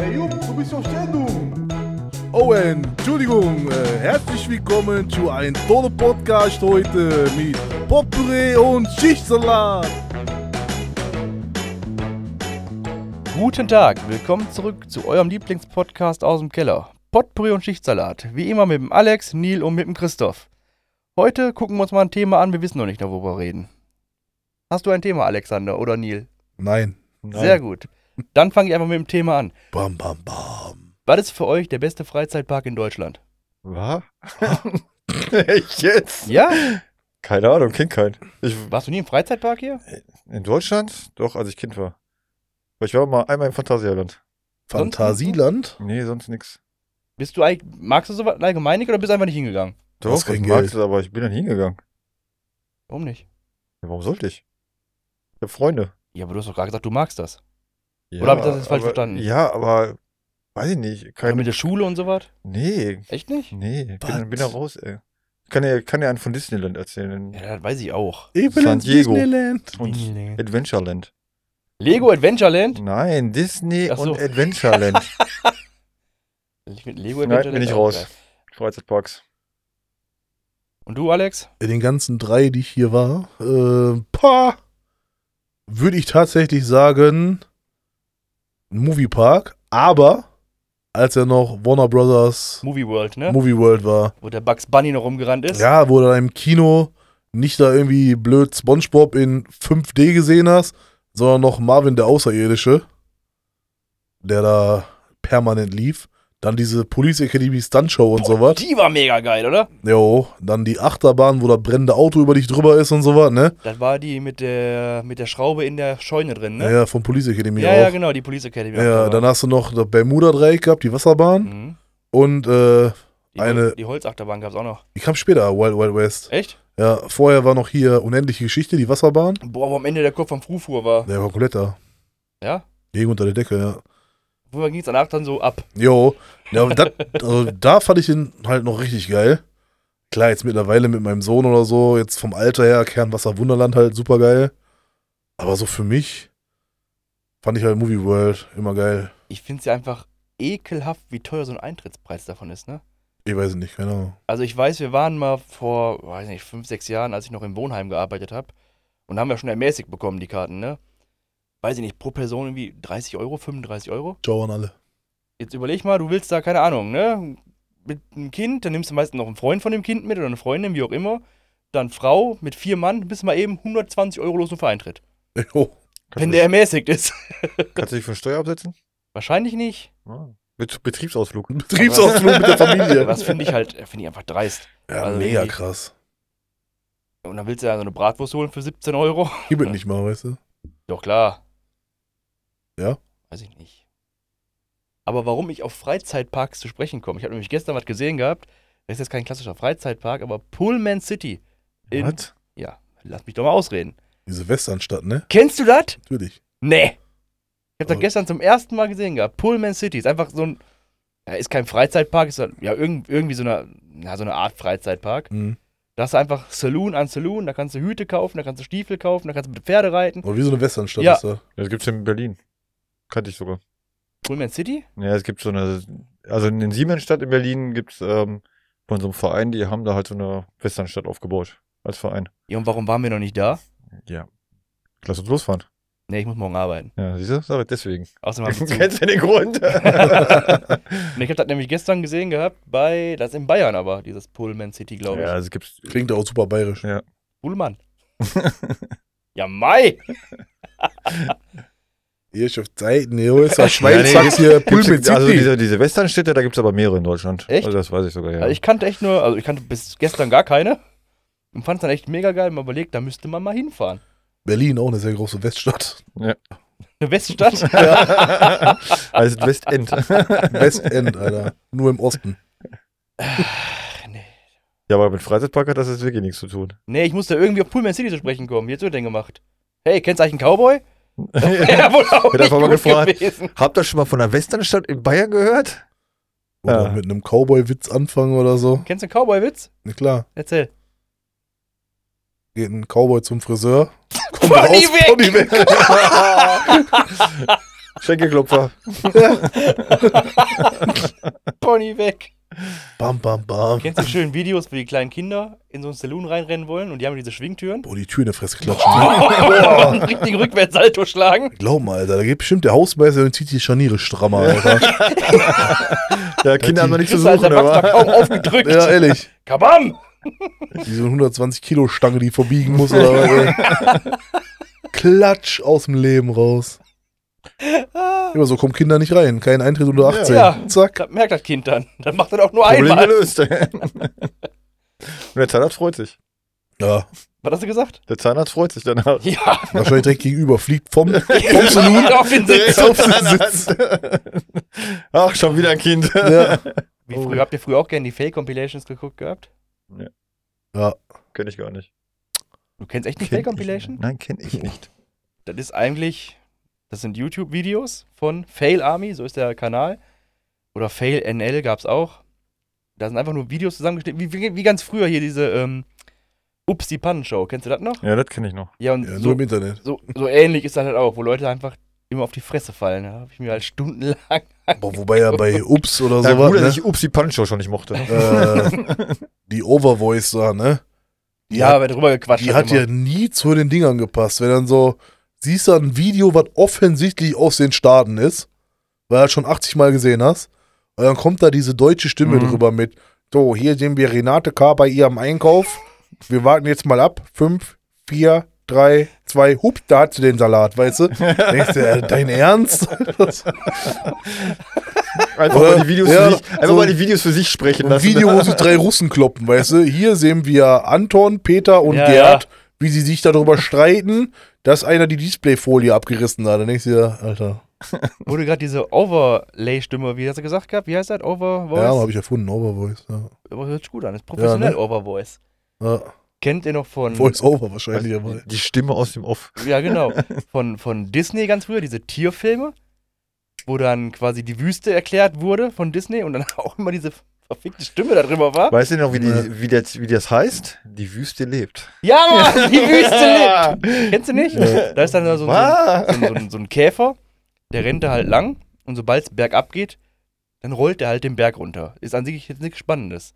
Hey Jupp, du bist auf Sendung. Oh, Entschuldigung. Äh, herzlich willkommen zu einem tollen Podcast heute mit Potpourri und Schichtsalat. Guten Tag, willkommen zurück zu eurem Lieblingspodcast aus dem Keller. Potpourri und Schichtsalat. Wie immer mit dem Alex, Neil und mit dem Christoph. Heute gucken wir uns mal ein Thema an, wir wissen noch nicht, worüber wir reden. Hast du ein Thema, Alexander oder Neil? Nein. Sehr gut. Dann fange ich einfach mit dem Thema an. Bam, bam, bam. Was ist für euch der beste Freizeitpark in Deutschland? Was? Echt jetzt? Ja? Keine Ahnung, kenn keinen. Ich, Warst du nie im Freizeitpark hier? in Deutschland? Doch, als ich Kind war. Aber ich war mal einmal im Phantasialand. Fantasieland? Nee, sonst nix. Bist du eigentlich, magst du sowas allgemein nicht oder bist du einfach nicht hingegangen? Doch, ich mag es, aber ich bin dann hingegangen. Warum nicht? Ja, warum sollte ich? Ich hab Freunde. Ja, aber du hast doch gerade gesagt, du magst das. Ja, Oder hab ich das jetzt falsch aber, verstanden? Ja, aber weiß ich nicht. Oder Kein, mit der Schule und sowas? nee, Echt nicht? nee, Was? bin, bin da raus, ey. Kann ja, kann ja einen von Disneyland erzählen. Ja, das weiß ich auch. Ich will San Diego. Disneyland. Und Adventureland. Lego Adventureland? Nein, Disney so. und Adventureland. Ich finde Lego Nein, Adventureland bin ich raus. Freizeitparks. Und du, Alex? In den ganzen drei, die ich hier war, äh, pa, würde ich tatsächlich sagen, Moviepark, aber als er noch Warner Brothers Movie World, ne? Movie World war. Wo der Bugs Bunny noch rumgerannt ist. Ja, wo du da im Kino nicht da irgendwie blöd SpongeBob in 5D gesehen hast, sondern noch Marvin der Außerirdische, der da permanent lief. Dann diese Police Academy Stunt Show und Boah, sowas. Die war mega geil, oder? Jo, dann die Achterbahn, wo das brennende Auto über dich drüber ist und sowas, ne? Das war die mit der, mit der Schraube in der Scheune drin, ne? Ja, ja, vom Police Academy ja, auch. ja, genau, die Police Academy. Ja, dann hast du noch das Bermuda-Dreieck gehabt, die Wasserbahn. mhm. Und äh, die, eine- die Holzachterbahn gab es auch noch. die kam später, Wild Wild West. Echt? Ja, vorher war noch hier Unendliche Geschichte, die Wasserbahn. Boah, wo am Ende der Kopf vom Frufur war. Der war komplett da. Ja? Gegen unter der Decke, ja. Wo ging es danach dann so ab? Jo, ja, dat, also da fand ich den halt noch richtig geil. Klar, jetzt mittlerweile mit meinem Sohn oder so, jetzt vom Alter her, Kernwasser Wunderland halt super geil. Aber so für mich fand ich halt Movie World immer geil. Ich finde es ja einfach ekelhaft, wie teuer so ein Eintrittspreis davon ist, ne? Ich weiß es nicht, Ahnung. Also ich weiß, wir waren mal vor, weiß nicht, fünf, sechs Jahren, als ich noch im Wohnheim gearbeitet habe. Und haben wir schon ermäßigt bekommen, die Karten, ne? Weiß ich nicht, pro Person irgendwie 30 Euro, 35 Euro. Ciao an alle. Jetzt überleg mal, du willst da, keine Ahnung, ne? Mit einem Kind, dann nimmst du meistens noch einen Freund von dem Kind mit oder eine Freundin, wie auch immer. Dann Frau mit vier Mann, bist mal eben 120 Euro los nur für Eintritt. Jo. Wenn der ermäßigt ist. kannst du dich von Steuer absetzen? Wahrscheinlich nicht. Ah. Bet Betriebsausflug. Betriebsausflug mit der Familie. Was finde ich halt, finde ich einfach dreist. Ja, Also mega irgendwie- krass. Und dann willst du ja so eine Bratwurst holen für 17 Euro. Gib es nicht mal, weißt du? Doch, klar. Ja? Weiß ich nicht. Aber warum ich auf Freizeitparks zu sprechen komme, ich habe nämlich gestern was gesehen gehabt, das ist jetzt kein klassischer Freizeitpark, aber Pullman City. In, Was? Ja, lass mich doch mal ausreden. Diese Westernstadt, ne? Kennst du das? Natürlich. Nee. Ich habe das Oh. gestern zum ersten Mal gesehen gehabt. Pullman City ist einfach so ein, ja, ist kein Freizeitpark, ist halt, ja irgend, irgendwie so eine, na, so eine Art Freizeitpark. Mhm. Da hast du einfach Saloon an Saloon, da kannst du Hüte kaufen, da kannst du Stiefel kaufen, da kannst du mit Pferde reiten. Aber wie so eine Westernstadt Ja. ist da. Das gibt's in Berlin. Kannte ich sogar. Pullman City? Ja, es gibt so eine, also in den Siemensstadt in Berlin gibt's ähm, von so einem Verein, die haben da halt so eine Westernstadt aufgebaut. Als Verein. Ja, und warum waren wir noch nicht da? Ja. Lass uns losfahren. Nee, ich muss morgen arbeiten. Ja, siehst du? Ich deswegen. Außerdem Du kennst ja den Grund. Und ich habe das nämlich gestern gesehen gehabt bei, das ist in Bayern aber, dieses Pullman City, glaube ich. ja, also gibt's. Klingt auch super bayerisch. Ja. Pullman. ja, Mai! Hier ist auf Zeiten, hier ist Ja, Schweiz, nee, sagt hier Gibt's, Pulmen also diese, diese Westernstädte, da gibt's aber mehrere in Deutschland. Echt? Also das weiß ich sogar, ja. Also ich kannte echt nur, also ich kannte bis gestern gar keine. Und fand es dann echt mega geil. Mal überlegt, da müsste man mal hinfahren. Berlin, auch eine sehr große Weststadt. Eine Weststadt? also Westend. Westend, Alter. Nur im Osten. nee. ja, aber mit Freizeitpark hat das jetzt wirklich nichts zu tun. nee, ich musste irgendwie auf Pullman City zu sprechen kommen. Wie hast du denn gemacht? Hey, kennst du eigentlich einen Cowboy? Ja. Wohl auch Wird nicht einfach mal gut gefragt. gewesen. Habt ihr schon mal von einer Westernstadt in Bayern gehört? Oder Ja. mit einem Cowboy-Witz anfangen oder so. Kennst du einen Cowboy-Witz? Na klar. Erzähl. Geht ein Cowboy zum Friseur. Kommt Pony raus, weg! Pony weg. Schenkelklopfer. Pony weg. Bam, bam, bam. Kennst du die schönen Videos, wo die kleinen Kinder in so ein Saloon reinrennen wollen und die haben diese Schwingtüren? Boah, die Tür in der Fresse klatschen. ne? einen richtigen Rückwärtssalto schlagen. Glaub mal, Alter, da geht bestimmt der Hausmeister und zieht die Scharniere strammer, Alter. Ja, Kinder haben noch nichts zu suchen, aber. kaum aufgedrückt. ja, ehrlich. Kabam! Wie so eine 120 Kilo Stange, die verbiegen muss oder was. Klatsch aus dem Leben raus. Immer so kommen Kinder nicht rein. Kein Eintritt unter 18. Ja. Zack. Das merkt das Kind dann. Dann macht er auch nur Problem einmal. gelöst. Und der Zahnarzt freut sich. Ja, Was hast du gesagt? Der Zahnarzt freut sich danach. Ja. wahrscheinlich direkt gegenüber. Fliegt vom, vom Saloon. auf den Sitz. auf den Sitz. Ach, schon wieder ein Kind. Ja. Wie früher, habt ihr früher auch gerne die Fake-Compilations geguckt gehabt? ja. Kenn ich gar nicht. Du kennst echt die nicht. Nein, kenn ich nicht. Das ist eigentlich, das sind YouTube-Videos von Fail Army, so ist der Kanal. Oder Fail NL gab's auch. Da sind einfach nur Videos zusammengeschnitten, wie, wie, wie ganz früher hier diese ähm, Ups, die Pannenshow. Kennst du das noch? Ja, das kenne ich noch. Ja, und ja, nur so, im Internet. so, so ähnlich ist das halt auch, wo Leute einfach immer auf die Fresse fallen. Da habe ich mir halt stundenlang. Boah, wobei ja bei Ups oder gut, dass ne? ich Ups die Punch schon nicht mochte. äh, die Overvoice da, ne? Die ja, hat, aber drüber gequatscht. die hat ja nie zu den Dingern gepasst. Wenn dann so, siehst du ein Video, was offensichtlich aus den Staaten ist, weil du das schon 80 Mal gesehen hast, und dann kommt da diese deutsche Stimme Mhm. drüber mit, so, hier sehen wir Renate K. bei ihrem Einkauf. Wir warten jetzt mal ab. Fünf, vier, drei, zwei, hup, da hat sie den Salat, weißt du? Denkst du, äh, dein Ernst? Einfach Oder? mal die Videos Ja, für sich, einfach so mal die Videos für sich sprechen Ein lassen. Video, wo sie drei Russen kloppen, weißt du? Hier sehen wir Anton, Peter und Ja, Gerd, wie sie sich darüber streiten, dass einer die Displayfolie abgerissen hat. Dann denkst du dir, Alter, Wurde gerade diese Overlay-Stimme, wie hast du gesagt gehabt? Wie heißt das? Overvoice? ja, habe ich erfunden, Overvoice. Ja. Aber hört sich gut an. ist professionell ne? Overvoice. Ja. Kennt ihr noch von. Voice Over wahrscheinlich, aber. die Stimme aus dem Off. Ja, genau. Von, von Disney ganz früher, diese Tierfilme, wo dann quasi die Wüste erklärt wurde von Disney und dann auch immer diese verfickte Stimme da drüber war. Weißt du noch, wie, die, Ja. wie, das, wie das heißt? Die Wüste lebt. Ja, Mann, die Wüste lebt. Kennst du nicht? Ja. Da ist dann so, so, ein- so, ein- so ein Käfer, der rennt da halt lang und sobald es bergab geht, dann rollt der halt den Berg runter. Ist an sich jetzt nichts Spannendes.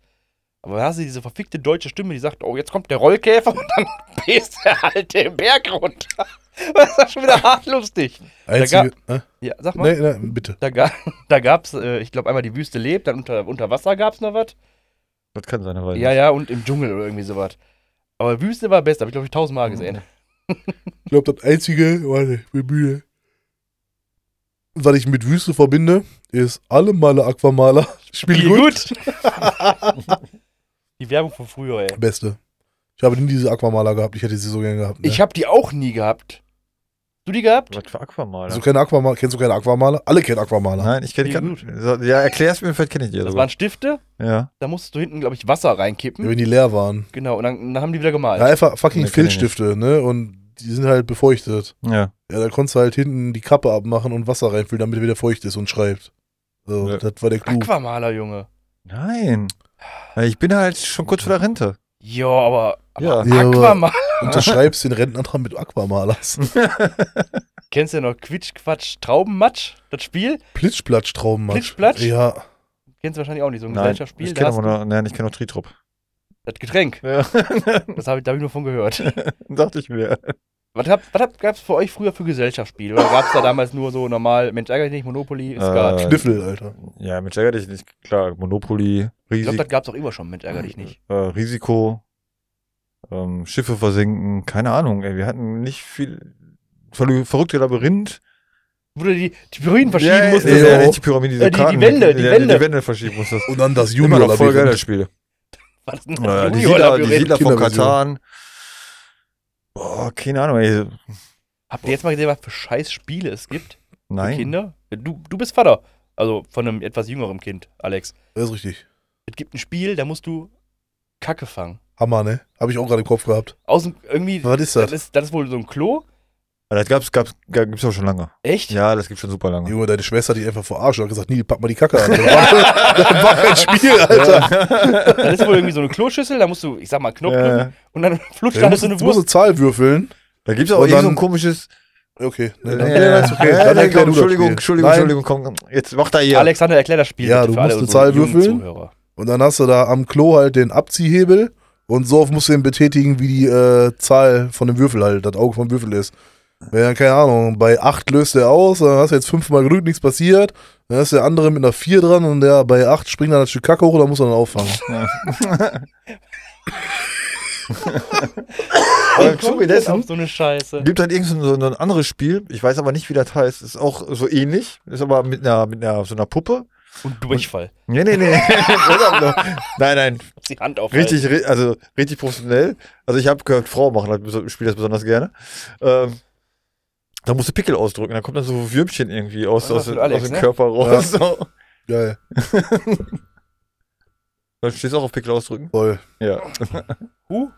Aber da hast du diese verfickte deutsche Stimme, die sagt, oh, jetzt kommt der Rollkäfer und dann bläst er halt den Berg runter. Das ist doch schon wieder hart lustig. Einzige. Äh? Ja, sag mal. Nee, nee, bitte. Da, ga, da gab's, äh, ich glaube, einmal die Wüste lebt, dann unter, unter Wasser gab's noch was. Das kann sein, aber Ja, ja, und im Dschungel oder irgendwie sowas. Aber Wüste war best, habe ich glaube ich tausendmal gesehen. Ich glaube, das einzige, warte, ich bin müde. Was ich mit Wüste verbinde, ist alle Male Aquamaler. Spiel Spiel gut. Die Werbung von früher, ey. Beste. Ich habe nie diese Aquamaler gehabt. Ich hätte sie so gerne gehabt. Ne? Ich habe die auch nie gehabt. Du die gehabt? Was für Aquamaler? so keine Aquamaler. Kennst du keine Aquamaler? Alle kennen Aquamaler. Nein, ich kenne Die Ja, erklär's mir, vielleicht kenne ich die Das sogar. waren Stifte, Ja. da musstest du hinten, glaube ich, Wasser Ja, reinkippen. wenn die leer waren. Genau, und dann, dann haben die wieder gemalt. Ja, einfach fucking Filzstifte, ne? Und die sind halt befeuchtet. Ja. Ja, da konntest du halt hinten die Kappe abmachen und Wasser reinfüllen, damit er wieder feucht ist und schreibt. So, Ja. das war der Clou. Aquamaler, Junge. Nein. Ja, Ich bin halt schon kurz vor der Rente. Ja, aber, aber Ja. Ja, aber- Aquamaler. Unterschreibst den Rentenantrag mit Aquamalers. Kennst du noch Quitsch, Quatsch, Traubenmatsch? Das Spiel? Plitschplatsch Traubenmatsch. Plitschplatsch? Ja. Kennst du wahrscheinlich auch nicht, so ein Nein, Gesellschaftsspiel. ich kenne noch, nein, ich kenne noch Tritrop. das Getränk. Ja. Das habe ich, da hab ich nur von gehört. Dachte ich mir. Was, hab, was hab, gab's für euch früher für Gesellschaftsspiele? Oder gab's da damals nur so normal, Mensch, ärgere dich nicht, Monopoly, Skat? Äh, Kniffel, Alter. Ja, mit ärger dich nicht. Klar, Monopoly, ich glaube, Risiko, das gab's auch immer schon, Mensch, ärgere dich nicht. äh, Risiko ähm, Schiffe versenken, keine Ahnung, ey, wir hatten nicht viel. Ver verrückte Labyrinth. Wo du die, die Pyramiden verschieben ja, musstest. Ja, Ja. nicht die Pyramide, diese Äh, die- die Wände, die ja, Wände. Die Wände verschieben musstest. Und dann das Immer noch voll geil, das Junior-Labyrinth. Spiel. Was ist denn Äh, die Siedler, die Junior-Labyrinth? Siedler von. Katan. Boah, keine Ahnung, ey. Habt ihr jetzt mal gesehen, was für scheiß Spiele es gibt für Nein. Kinder? Du, du bist Vater. Also von einem etwas jüngeren Kind, Alex. Das ist richtig. Es gibt ein Spiel, da musst du Kacke fangen. Hammer, ne? Habe ich auch gerade im Kopf gehabt. Aus dem, irgendwie, Was ist das das? ist, das ist wohl so ein Klo. Das gab's, gab's, gibt's auch schon lange. Echt? Ja, das gibt's schon super lange. Junge, deine Schwester hat dich einfach verarscht und hat gesagt, nee, pack mal die Kacke an. Das war, das war kein Spiel, Alter. Das ist wohl irgendwie so eine Kloschüssel, da musst du, ich sag mal, Knopf Ja. und dann flutscht Du da musst, so eine du musst Wurst. eine Zahl würfeln. Da gibt's auch Und irgend so ein komisches, Okay. Nee, Nee, dann, nee, okay. nee, Dann das Entschuldigung, Spiel. Entschuldigung, Nein. Entschuldigung, komm, komm, jetzt macht er hier. Alexander, erklär das Spiel Ja, du musst eine Zahl würfeln. Zuhörer. Und dann hast du da am Klo halt den Abziehhebel und so oft musst du den betätigen, wie die äh, Zahl von dem Würfel halt, das Auge vom Würfel ist. Dann, keine Ahnung, bei 8 löst er aus, dann hast du jetzt fünfmal gedrückt, nichts passiert. Dann ist der andere mit einer 4 dran und der bei 8 springt dann das Stück Kacke hoch, dann muss er dann auffangen. Aber zu Kommt auf dessen so eine Scheiße. gibt halt irgend so, ein anderes Spiel, ich weiß aber nicht, wie das heißt, ist auch so ähnlich, ist aber mit einer, mit einer, so einer Puppe. Und Durchfall. Nee, nee, nee. nein, nein, Die Hand aufhalten. richtig, ri- also richtig professionell. Also ich habe gehört, Frauen machen das, beso- spielen das besonders gerne. Ähm, da musst du Pickel ausdrücken, da kommt dann so Würmchen irgendwie aus, aus, ist aus, Alex, dem ne? Körper raus. Ja. So. Geil, Du stehst auch auf Pickel ausdrücken? voll. Ja. Huh?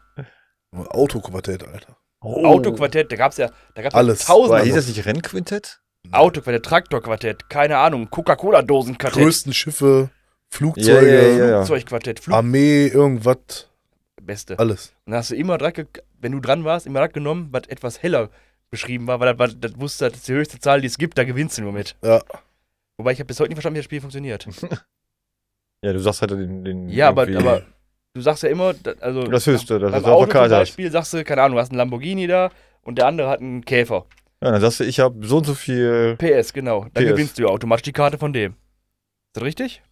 Autoquartett, Alter. Autoquartett, da gab's ja, da gab's Alles. ja tausend hieß das nicht Rennquintett? Autoquartett, Traktorquartett, keine Ahnung, Coca-Cola-Dosenquartett, Größten Schiffe, Flugzeuge, Flugzeugquartett, Flug, Armee, irgendwas, Beste. alles. Und dann hast du immer direkt, wenn du dran warst, immer direkt genommen, was etwas heller beschrieben war, weil das, war- das wusste, das ist die höchste Zahl, die es gibt, da gewinnst du nur mit. Ja. Wobei ich habe bis heute nicht verstanden, wie das Spiel funktioniert. Ja, du sagst halt den. den Ja, aber, aber du sagst ja immer, also Das Höchste, das ist auf Auto zum. Beispiel sagst du, keine Ahnung, du hast einen Lamborghini da und der andere hat einen Käfer. Ja, dann sagst du, ich habe so und so viel. PS, genau. Dann PS. gewinnst du ja automatisch die Karte von dem. Ist das richtig?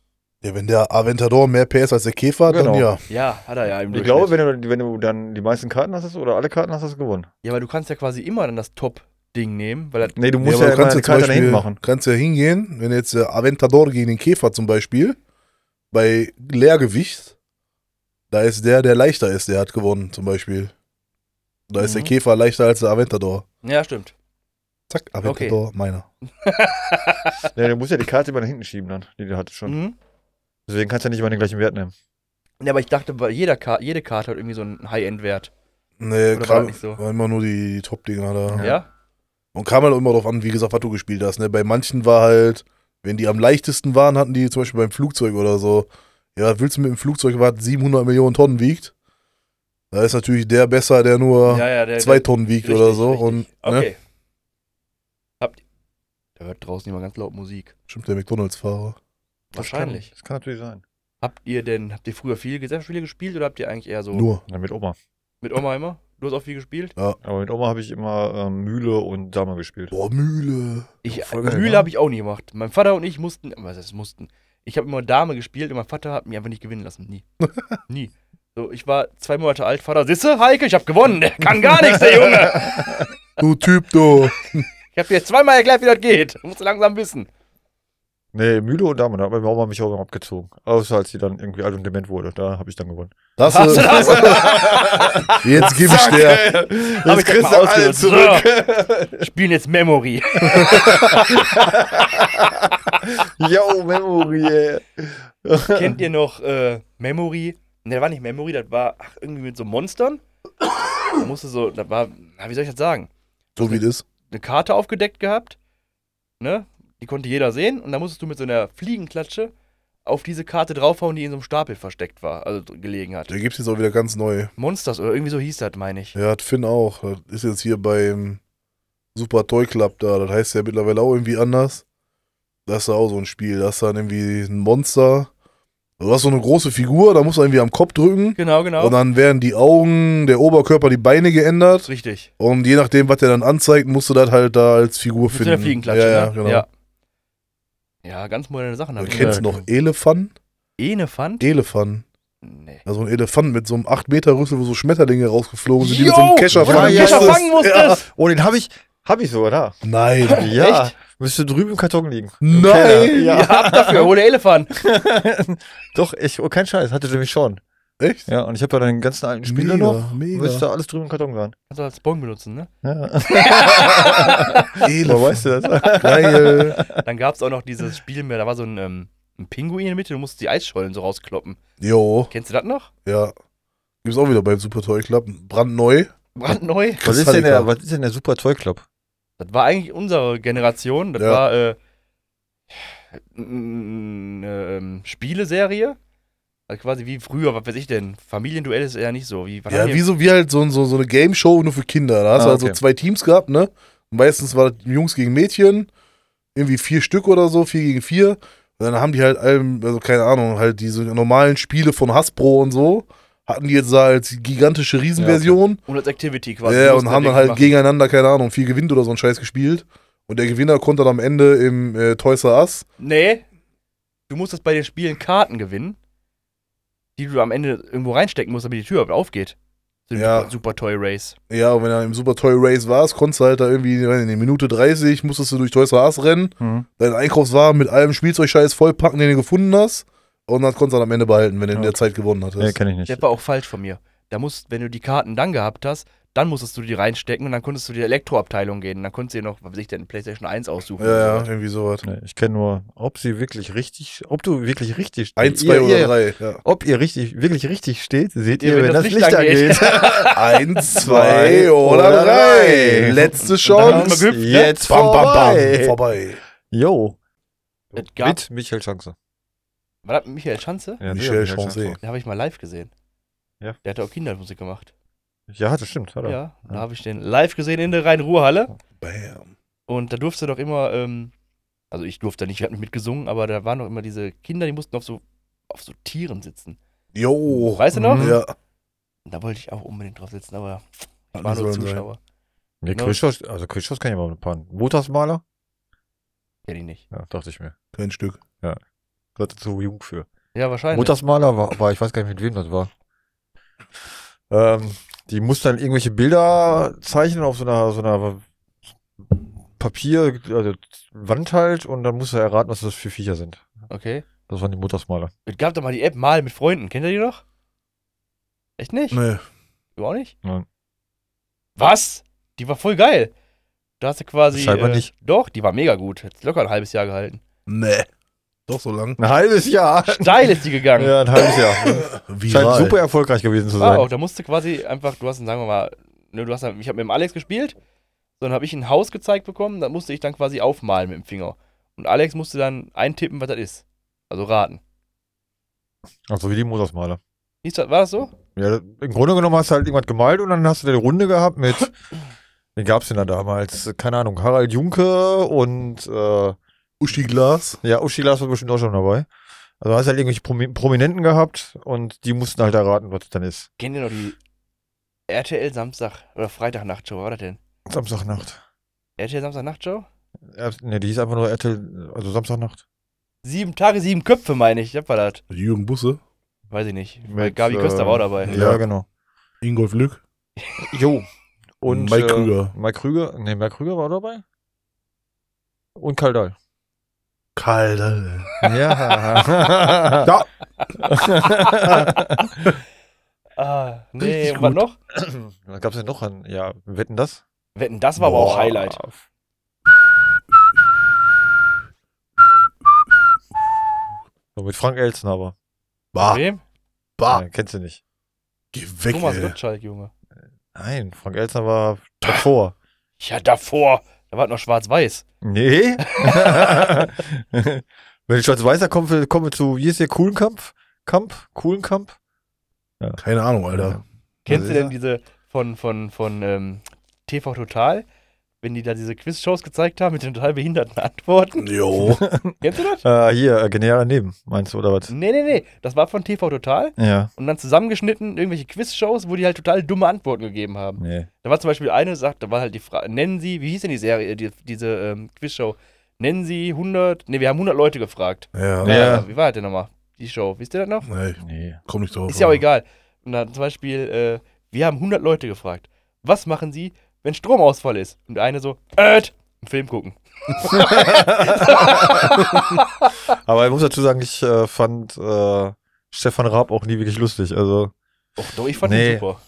Ja, wenn der Aventador mehr PS als der Käfer hat, dann Genau. ja. Ja, hat er ja im Ich glaube, wenn du, wenn du dann die meisten Karten hast oder alle Karten hast, hast du gewonnen. Ja, aber du kannst ja quasi immer dann das Top-Ding nehmen, weil das Nee, du Ja, musst ja, du immer kannst eine ja zum Karte dahin Beispiel, machen. kannst ja hingehen, wenn jetzt der Aventador gegen den Käfer zum Beispiel, bei Leergewicht, da ist der, der leichter ist, der hat gewonnen zum Beispiel. Da ist der Mhm. Käfer leichter als der Aventador. Ja, stimmt. Zack, Aventador, meiner. Ja, du musst ja die Karte immer nach hinten schieben dann, die du hattest schon. Mhm. Deswegen kannst du ja nicht immer den gleichen Wert nehmen. Ja, aber ich dachte, bei jeder Ka jede Karte hat irgendwie so einen High-End-Wert. Nee, Oder war das nicht so? war immer nur die, Top-Dinger da. Ja. Und kam halt auch immer drauf an, wie gesagt, was du gespielt hast. Ne? Bei manchen war halt, wenn die am leichtesten waren, hatten die zum Beispiel beim Flugzeug oder so, ja, was willst du mit dem Flugzeug, was 700 Millionen Tonnen wiegt? Da ist natürlich der besser, der nur Ja, ja, der. zwei der, Tonnen wiegt richtig, oder so. richtig. Und ne? Okay. Habt ihr. Da hört draußen jemand ganz laut Musik. Stimmt, der McDonalds-Fahrer. Wahrscheinlich. Das kann, das kann natürlich sein. Habt ihr denn, habt ihr früher viel Gesellschaftsspiele gespielt oder habt ihr eigentlich eher so Nur. Ja, mit Oma. mit Oma immer? Du hast auch viel gespielt? Aber mit Oma habe ich immer ähm, Mühle und Dame gespielt. Boah, Mühle. Ich, geil, Mühle ne? habe ich auch nie gemacht. Mein Vater und ich mussten, was heißt mussten? Ich habe immer Dame gespielt und mein Vater hat mich einfach nicht gewinnen lassen. Nie. Nie. So, ich war zwei Monate alt. Vater, sitze, Heike, ich habe gewonnen. Der kann gar nichts, der Junge. Du Typ, du. Ich habe dir jetzt zweimal erklärt, wie das geht. Du musst langsam wissen. Nee, Mühle und Dame, da hat meine Oma mich auch immer abgezogen. Außer als sie dann irgendwie alt und dement wurde. Da habe ich dann gewonnen. Das ist, das? jetzt gebe ich der. Hab ich Jetzt kriegst du mal alle ausgenutzt. zurück. Spielen jetzt Memory. Yo, Memory, ey. Kennt ihr noch äh, Memory? Ne, das war nicht Memory, das war ach, irgendwie mit so Monstern. Da musste so, das war, na, wie soll ich das sagen? So wie das. Eine Karte aufgedeckt gehabt, ne? Die konnte jeder sehen und da musstest du mit so einer Fliegenklatsche auf diese Karte draufhauen, die in so einem Stapel versteckt war, also gelegen hat. Der gibt es jetzt auch wieder ganz neu. Monsters oder irgendwie so hieß das, meine ich. Ja, hat Finn auch. Das ist jetzt hier beim Super Toy Club da. Das heißt ja mittlerweile auch irgendwie anders. Das ist ja auch so ein Spiel. Da hast du dann irgendwie ein Monster. Du hast so eine große Figur, da musst du irgendwie am Kopf drücken. Genau, genau. Und dann werden die Augen, der Oberkörper, die Beine geändert. Richtig. Und je nachdem, was der dann anzeigt, musst du das halt da als Figur Mit finden. einer Fliegenklatsche, ja, ja, ne? genau. Ja. Ja, ganz moderne Sachen. Du kennst noch Elefant? Elefant? Elefant. Nee. Also ein Elefant mit so einem 8 Meter Rüssel, wo so Schmetterlinge rausgeflogen sind, die mit Yo! so einem Kescher Ja, fangen ja, Kescher ja. fangen musstest! Oh, den habe ich, hab ich sogar da. Nein. Ja, Echt? müsste drüben im Karton liegen. Im Nein. Keller. Ja, Ja. ab dafür, hole Elefant. Doch, ich, oh, kein Scheiß, hatte nämlich schon. Echt? Ja, und ich habe da den ganzen alten Spiele Mega, noch. mega. Müsste alles drüben im Karton sein. Kannst du als Bon benutzen, ne? Ja. Woher weißt du das? Geil. Dann gab es auch noch dieses Spiel mehr, da war so ein, ähm, ein Pinguin in der Mitte, du musst die Eisschollen so rauskloppen. Jo, Kennst du das noch? ja. Gibt's auch wieder beim Super Toy Club. Brandneu. Brandneu. Was ist, denn der, was ist denn der Super Toy Club? Das war eigentlich unsere Generation. Das Ja. war äh, eine ähm, Spieleserie. Also quasi wie früher, was weiß ich denn? Familienduell ist eher nicht so. Wie, Ja, wie so wie halt so, so, so eine Game Show nur für Kinder. Da hast Ah, du halt so okay. zwei Teams gehabt, ne? Meistens war das Jungs gegen Mädchen, irgendwie vier Stück oder so, vier gegen vier. Und dann haben die halt allem, also keine Ahnung, halt diese normalen Spiele von Hasbro und so, hatten die jetzt da als gigantische Riesenversion. Und als Activity quasi. Ja, und haben da dann halt machen. gegeneinander, keine Ahnung, viel gewinnt oder so ein Scheiß gespielt. Und der Gewinner konnte dann am Ende im äh, Toys R Us. Nee. Du musstest bei den Spielen Karten gewinnen, die du am Ende irgendwo reinstecken musst, damit die Tür überhaupt aufgeht. So Ja. Super, Super Toy Race. Ja, und wenn er im Super Toy Race warst, konntest du halt da irgendwie, weiß nicht, in Minute 30 musstest du durch Toys R Us rennen, Mhm. deinen Einkaufswagen mit allem Spielzeugscheiß vollpacken, den du gefunden hast. Und dann konntest du dann am Ende behalten, wenn du in Ja. der Zeit gewonnen hattest. Nee, kenne ich nicht. Der war auch falsch von mir. Da musst, wenn du die Karten dann gehabt hast, dann musstest du die reinstecken und dann konntest du die Elektroabteilung gehen. Und dann konntest du dir noch, was weiß ich denn, PlayStation 1 aussuchen. Ja, ja, irgendwie sowas. Nee, ich kenne nur, ob sie wirklich richtig, ob du wirklich richtig Eins, zwei ihr, oder ihr, drei. Ja. Ob ihr richtig, wirklich richtig steht, seht Ja, ihr, wenn, das Licht angeht. Eins, zwei oder oder drei. Letzte Chance. ne? Jetzt Bam, bam, vorbei. bam. Vorbei. Jo. Mit Michael Chance. war das Michael Schanze? Ja, Michel der Chance. Den habe ich mal live gesehen. Ja. Der hatte auch Kindermusik gemacht. Ja, das stimmt. Hat er. Ja, da habe ich den live gesehen in der Rhein-Ruhr-Halle. Bam. Und da durfte doch immer, ähm, also ich durfte nicht, wir hatten mitgesungen, aber da waren doch immer diese Kinder, die mussten auf so, auf so Tieren sitzen. Jo. Weißt du noch? Mhm. Ja. Und da wollte ich auch unbedingt drauf sitzen, aber ich war nur. Zuschauer. Nee, Genau. Christos, also Christos kann ich mal ein paar. Motorsmaler? Kenn ich nicht. Ja, dachte ich mir. Kein Stück. Seid ihr zu jung für. Ja, wahrscheinlich. Motorsmaler war, war, ich weiß gar nicht, mit wem das war. Ähm, die mussten dann irgendwelche Bilder zeichnen auf so einer, so einer Papier, also Wand halt, und dann musst du erraten, was das für Viecher sind. Okay. Das waren die Motorsmaler. Es gab doch mal die App Mal mit Freunden. Kennt ihr die noch? Echt nicht? Nee. Du auch nicht? Nein. Was? Die war voll geil. Da hast du quasi. Scheinbar äh, nicht. Doch, die war mega gut. Hat locker ein halbes Jahr gehalten. Nee. Doch so lang. Ein halbes Jahr. Steil ist die gegangen. Ja, ein halbes Jahr. Scheint Viral. super erfolgreich gewesen zu War sein. auch, da musste quasi einfach, du hast, sagen wir mal, ne, du hast, ich habe mit dem Alex gespielt, dann habe ich ein Haus gezeigt bekommen, da musste ich dann quasi aufmalen mit dem Finger. Und Alex musste dann eintippen, was das ist. Also raten. Also wie die Motorsmaler. War das so? Ja, im Grunde genommen hast du halt irgendwas gemalt und dann hast du eine Runde gehabt mit, wen gab's denn da damals? Keine Ahnung, Harald Junke und äh, Uschi Glas. ja, Uschi Glas war bestimmt auch schon dabei. Also hast halt irgendwelche Promi Prominenten gehabt und die mussten halt erraten, was es dann ist. Kennt ihr noch die RTL Samstag oder Freitag-Nachtshow, war das denn? Samstagnacht. RTL Samstag-Nachtshow? Ne, die hieß einfach nur RTL, also Samstagnacht. Sieben Tage, sieben Köpfe, meine ich. Das war das. Jürgen Busse. Weiß ich nicht. Mit, Gabi äh, Köster war auch dabei. Ja, Ja. genau. Ingolf Lück. Jo. Und Mike äh, Krüger. Mike Krüger, ne, Mike Krüger war dabei. Und Kaldal. Kalt, Alter. Ja. Ja. Ah, nee, Richtig und was gut. noch? Was gab's denn noch an, ja, wetten das? Wetten, das war aber auch Boah. Highlight. So mit Frank Elsen aber. Bah, Wem? bah. Ja, kennst du nicht. Geh weg, Thomas ey. Gottschalk, Junge. Nein, Frank Elsner war davor. Ja, davor. Da war noch schwarz-weiß. Nee. Wenn Schwarz-Weißer kommen will, kommen wir zu, wie ist der, Kuhlenkampf? Kampf? Kuhlenkampf? Keine Ahnung, Alter. Kennst du ist denn diese von, von, von ähm, TV Total? Wenn die da diese Quiz-Shows gezeigt haben mit den total behinderten Antworten. Jo. Kennst du das? Äh, hier, äh, genial daneben, meinst du, oder was? Nee, nee, nee. Das war von TV Total Ja. und dann zusammengeschnitten irgendwelche Quiz-Shows, wo die halt total dumme Antworten gegeben haben. Nee. Da war zum Beispiel eine, sagt, da war halt die Frage, nennen Sie, wie hieß denn die Serie, die, diese ähm, Quizshow? Nennen Sie 100, nee, wir haben 100 Leute gefragt. Ja. Ja. Äh, wie war das denn nochmal? Die Show, wisst ihr das noch? Nee, Nee. komm nicht drauf. Ist ja auch egal. Und dann zum Beispiel, äh, wir haben 100 Leute gefragt. Was machen sie, wenn Stromausfall ist? Und der eine so, äh, einen Film gucken. Aber ich muss dazu sagen, ich äh, fand äh, Stefan Raab auch nie wirklich lustig. Also, Och, doch, ich fand Nee. den super.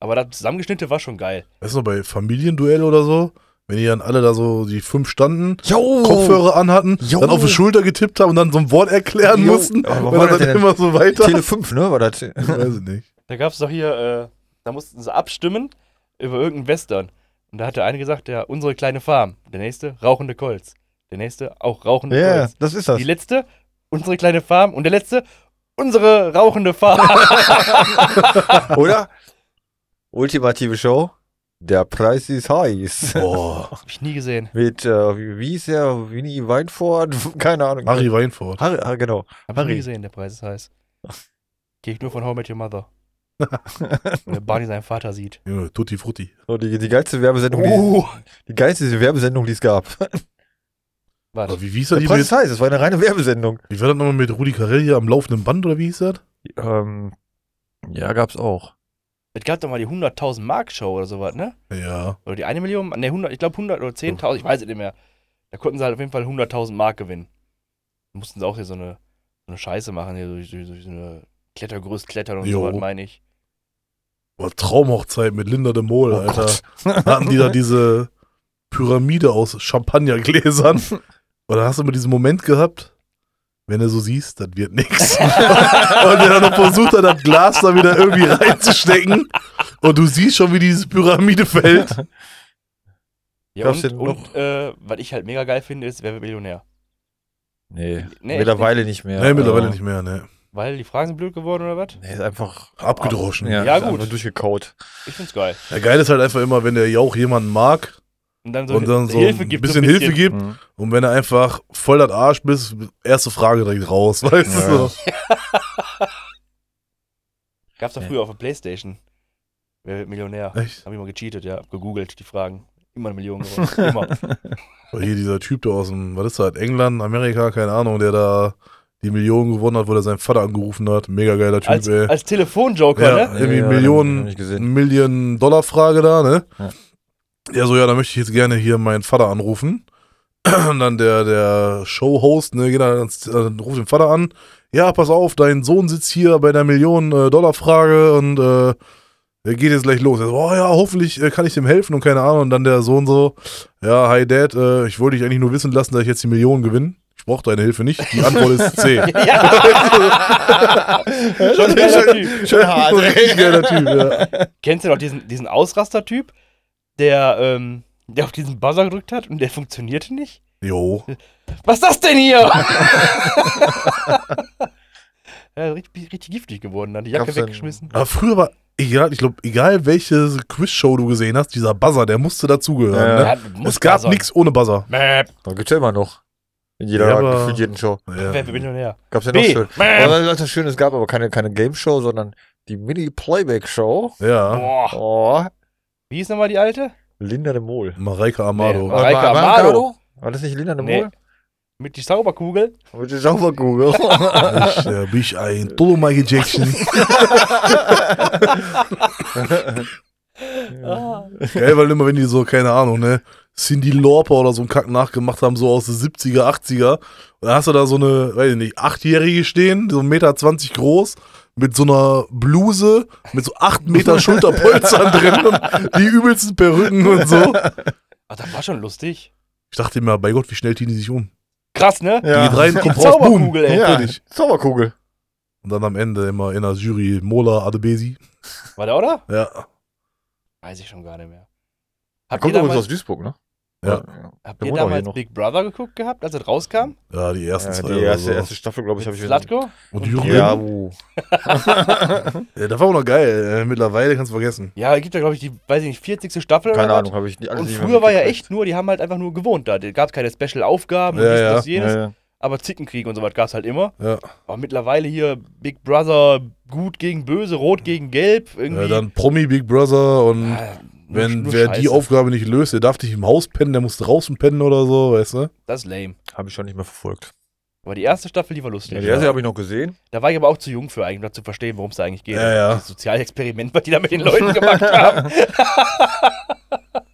Aber das Zusammengeschnitte war schon geil. Weißt du, bei Familienduell oder so, wenn die dann alle da so die fünf standen, jo! Kopfhörer anhatten, Jo. dann auf die Schulter getippt haben und dann so ein Wort erklären Jo. mussten. Aber war das dann denn? immer so weiter. Tele 5, ne? War das? Weiß ich nicht. Da gab es doch hier, äh, da mussten sie abstimmen über irgendeinen Western. Und da hat der eine gesagt, ja, unsere kleine Farm. Der nächste, rauchende Colts. Der nächste, auch rauchende Ja, Colts. das ist das. Die letzte, unsere kleine Farm. Und der letzte, unsere rauchende Farm. Oder? Ultimative Show. Der Preis ist heiß. Boah, Hab ich nie gesehen. Mit, äh, wie, wie hieß der? Winnie Weinfurt? Keine Ahnung. Harry Weinfurt. Harry, ah, genau. Hab ich nie Harry. gesehen, der Preis ist heiß. Geh ich nur von How I Met Your Mother. Wenn Barney seinen Vater sieht. Junge, Tutti Frutti. So, die, die geilste Werbesendung, Uh, die, die geilste Werbesendung, die es gab. Aber warte. wie, wie hieß das Der die Preis ist heiß, das war eine reine Werbesendung. wie war das nochmal mit Rudi Carell hier am laufenden Band oder wie hieß das? Ähm, ja, gab's auch. Es gab doch mal die 100.000 Mark Show oder sowas, ne? Ja. Oder die eine Million? Ne, 100, ich glaube 100 oder 10.000, ich weiß es nicht mehr. Da konnten sie halt auf jeden Fall 100.000 Mark gewinnen. Da mussten sie auch hier so eine, so eine Scheiße machen, hier durch, durch, durch so eine Klettergerüst klettern und Jo. sowas, meine ich. Boah, Traumhochzeit mit Linda de Mol, Oh Alter. Gott. Da hatten die da diese Pyramide aus Champagnergläsern. Und da hast du immer diesen Moment gehabt, wenn du so siehst, das wird nix. und der dann noch versucht hat, das Glas da wieder irgendwie reinzustecken. Und du siehst schon, wie diese Pyramide fällt. Ja, Gab's und, und äh, was ich halt mega geil finde, ist, wer wird Millionär? Nee, Nee, mittlerweile nicht mehr. nee, mittlerweile aber- nicht mehr, ne. Weil die Fragen sind blöd geworden oder was? Nee, ist einfach Abgedroschen. Ja, Ja, ist gut. einfach durchgekaut. Ich find's geil. Ja, geil ist halt einfach immer, wenn der Jauch jemanden mag Und dann so, und dann so Hilfe ein gibt. bisschen so ein Hilfe gibt. Mhm. Und wenn er einfach voll das Arsch bist, erste Frage direkt raus, weißt Ja. du? So. Gab's doch früher auf der Playstation. Wer wird Millionär? Echt? Hab ich mal gecheatet, ja. Hab gegoogelt, die Fragen. Immer eine Million gewonnen. Immer. Hier dieser Typ da aus dem, was ist das, England, Amerika, keine Ahnung, der da die Millionen gewonnen hat, wo der seinen Vater angerufen hat. Mega geiler Typ, Als, ey. als Telefonjoker, ja, ne? irgendwie Ja, Millionen, hab ich gesehen. Millionen Dollar Frage da, ne? Ja. Ja, so, ja, da möchte ich jetzt gerne hier meinen Vater anrufen. Und dann der, der Showhost, ne, geht dann, äh, ruft den Vater an. Ja, pass auf, dein Sohn sitzt hier bei der Millionen-Dollar-Frage und äh, der geht jetzt gleich los. Er so, oh ja, hoffentlich äh, kann ich dem helfen und keine Ahnung. Und dann der Sohn so, ja, hi Dad, äh, ich wollte dich eigentlich nur wissen lassen, dass ich jetzt die Millionen gewinne. Ich brauche deine Hilfe nicht. Die Antwort ist C. ja. Schon ein geiler Typ. Schon hart, Richtig geiler Typ, ja. Kennst du noch diesen, diesen Ausraster-Typ, der, ähm, der auf diesen Buzzer gedrückt hat und der funktionierte nicht? Jo. Was ist das denn hier? ja, richtig, richtig giftig geworden, dann die Jacke Gab's denn- weggeschmissen. Aber früher war, egal, ich glaube, egal welche Quizshow du gesehen hast, dieser Buzzer, der musste dazugehören. Ja. Ne? Ja, Es gab nichts ohne Buzzer. Mäp. Da gibt's ja immer noch. In jeder, Ja, aber- gefühlt jeden Show. Ja. Wer wird Millionär? Gab's ja noch B. schön. Mäp. Aber das ist schön, es gab aber keine, keine Game-Show, sondern die Mini-Playback-Show. ja. Boah. Oh, Wie hieß nochmal die alte? Linda de Mol. Mareike Amado. Nee, Mareike War- war Amado. War das nicht Linda de Nee. Mol? Mit die Zauberkugel? Mit der Sauberkugel. ich äh, bin ich ein Todo Michael Jackson. Ah. Geil, weil immer, wenn die so, keine Ahnung, ne, Cindy Lauper oder so einen Kack nachgemacht haben, so aus den 70er, 80er. Und dann hast du da so eine, weiß ich nicht, Achtjährige stehen, so 1,20 Meter groß, mit so einer Bluse, mit so 8 Meter Schulterpolstern drin und die übelsten Perücken und so. Ach, das war schon lustig. Ich dachte immer, bei Gott, wie schnell ziehen die sich um? Krass, ne? Die geht rein, kommt raus, boom. Zauberkugel, ey. ja. Zauberkugel. Und dann am Ende immer in der Jury Mola Adebesi. War der, oder? Ja. Weiß ich schon gar nicht mehr. Habt kommt übrigens aus Duisburg, ne? Ja. habt der ihr damals. Big Brother geguckt gehabt, als es rauskam? Ja, die ersten Ja, zwei. die erste, so. erste Staffel, glaube ich, habe ich Slatko? Und Und Jürgen? Ja, Ja, das war auch noch geil. Äh, Mittlerweile kannst du vergessen. Ja, es gibt ja, glaube ich, die, weiß ich nicht, 40. Staffel Keine oder was? Ahnung, habe ich nicht Und nicht mehr früher war ja echt nur, die haben halt einfach nur gewohnt da. Da gab es keine Special-Aufgaben und Ja, dies, ja. das, jenes. Ja, ja. Aber Zickenkrieg und so was gab es halt immer. Ja. Aber mittlerweile hier Big Brother gut gegen böse, rot gegen gelb. Irgendwie. Ja, dann Promi Big Brother und Ah, wenn nur wer die Scheiße. Aufgabe nicht löst, der darf nicht im Haus pennen, der muss draußen pennen oder so, weißt du? Das ist lame. Habe ich schon nicht mehr verfolgt. Aber die erste Staffel, die war lustig. Ja, die erste habe ich noch gesehen. Da war ich aber auch zu jung für eigentlich, um zu verstehen, worum es da eigentlich geht. Ja, ja. Das Sozialexperiment, was die da mit den Leuten gemacht haben.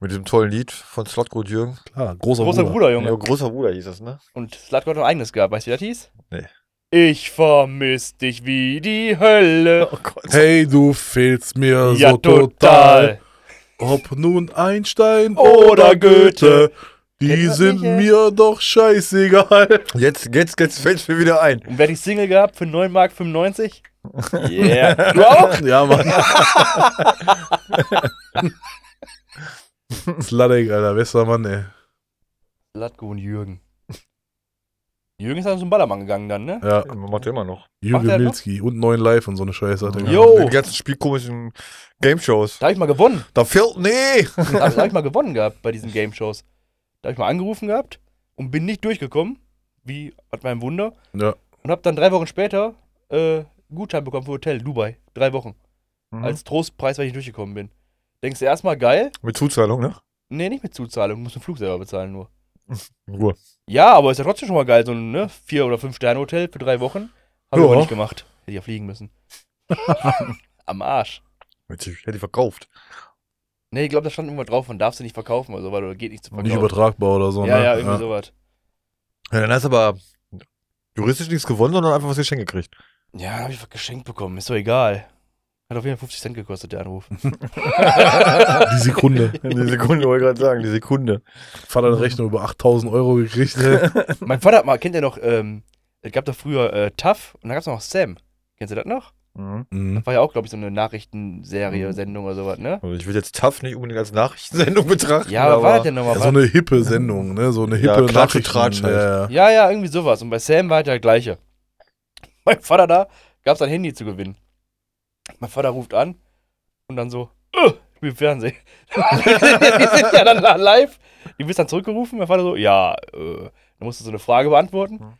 Mit diesem tollen Lied von Slotko und Jürgen. Klar, großer, Großer Bruder. Bruder, Ja, Junge. großer Bruder hieß das, ne? Und Slatko hat noch ein eigenes gehabt. Weißt du, wie das hieß? Nee. Ich vermiss dich wie die Hölle. Oh Gott. Hey, du fehlst mir ja, so total. Ob nun Einstein Oder Goethe. Die sind mir doch scheißegal. Jetzt, jetzt, jetzt fällt es mir wieder ein. Und wer hat die Single gehabt für 9 Mark 95? Yeah. Du auch? Ja, Mann. Sladek, Alter, bester Mann, ey. Slatko und Jürgen. Jürgen ist dann zum Ballermann gegangen dann, ne? Ja, Man macht immer noch. Er Jürgen? Milski und neuen Live und so eine Scheiße hat er. Jo. Die ganzen spielkomischen Game-Shows. Da habe ich mal gewonnen. Da fehlt, nee! Da habe hab ich mal gewonnen gehabt bei diesen Game-Shows. Da habe ich mal angerufen gehabt und bin nicht durchgekommen. Wie hat mein Wunder. Ja. Und habe dann drei Wochen später äh, Gutschein bekommen für Hotel, Dubai. Drei Wochen. Mhm. Als Trostpreis, weil ich nicht durchgekommen bin. Denkst du erstmal geil? Mit Zuzahlung, ne? Nee, nicht mit Zuzahlung. Du musst den Flug selber bezahlen nur. In Ruhe. Ja, aber ist ja trotzdem schon mal geil. So ein ne, Vier- oder Fünf-Sterne-Hotel für drei Wochen. Hab ich aber nicht gemacht. Hätte ich ja fliegen müssen. Am Arsch. Hätte ich, hätte ich verkauft. Nee, ich glaube, da stand irgendwo drauf, man darf sie nicht verkaufen oder so, weil geht nicht zu verkaufen. Nicht übertragbar oder so. ja, ne? ja, irgendwie sowas. Ja, dann hast du aber juristisch nichts gewonnen, sondern einfach was geschenkt gekriegt. Ja, habe ich was geschenkt bekommen. Ist doch egal. Hat auf jeden Fall 50 Cent gekostet, der Anruf. Die Sekunde. Die Sekunde, wollte ich gerade sagen, die Sekunde. Vater hat eine Rechnung über 8000 Euro gekriegt. mein Vater hat mal, kennt ihr noch, ähm, es gab doch früher äh, Tough und dann gab es noch Sam. Kennst du das noch? Mhm. Mhm. War ja auch, glaube ich, so eine Nachrichtenserie, Mhm. Sendung oder sowas, ne? Also ich will jetzt tough nicht unbedingt als Nachrichtensendung betrachten. Ja, aber was war das denn nochmal? Ja, so eine hippe Sendung, ne? So eine Ja, hippe Klatsch und Nachrichten. Halt. Ja, ja. Ja, ja, irgendwie sowas. Und bei Sam war halt das gleiche. Mein Vater da gab es ein Handy zu gewinnen. Mein Vater ruft an und dann so, "Äh, ich bin im Fernsehen. die sind ja dann da live. Die bist dann zurückgerufen. Mein Vater so, ja, äh, dann musst du so eine Frage beantworten.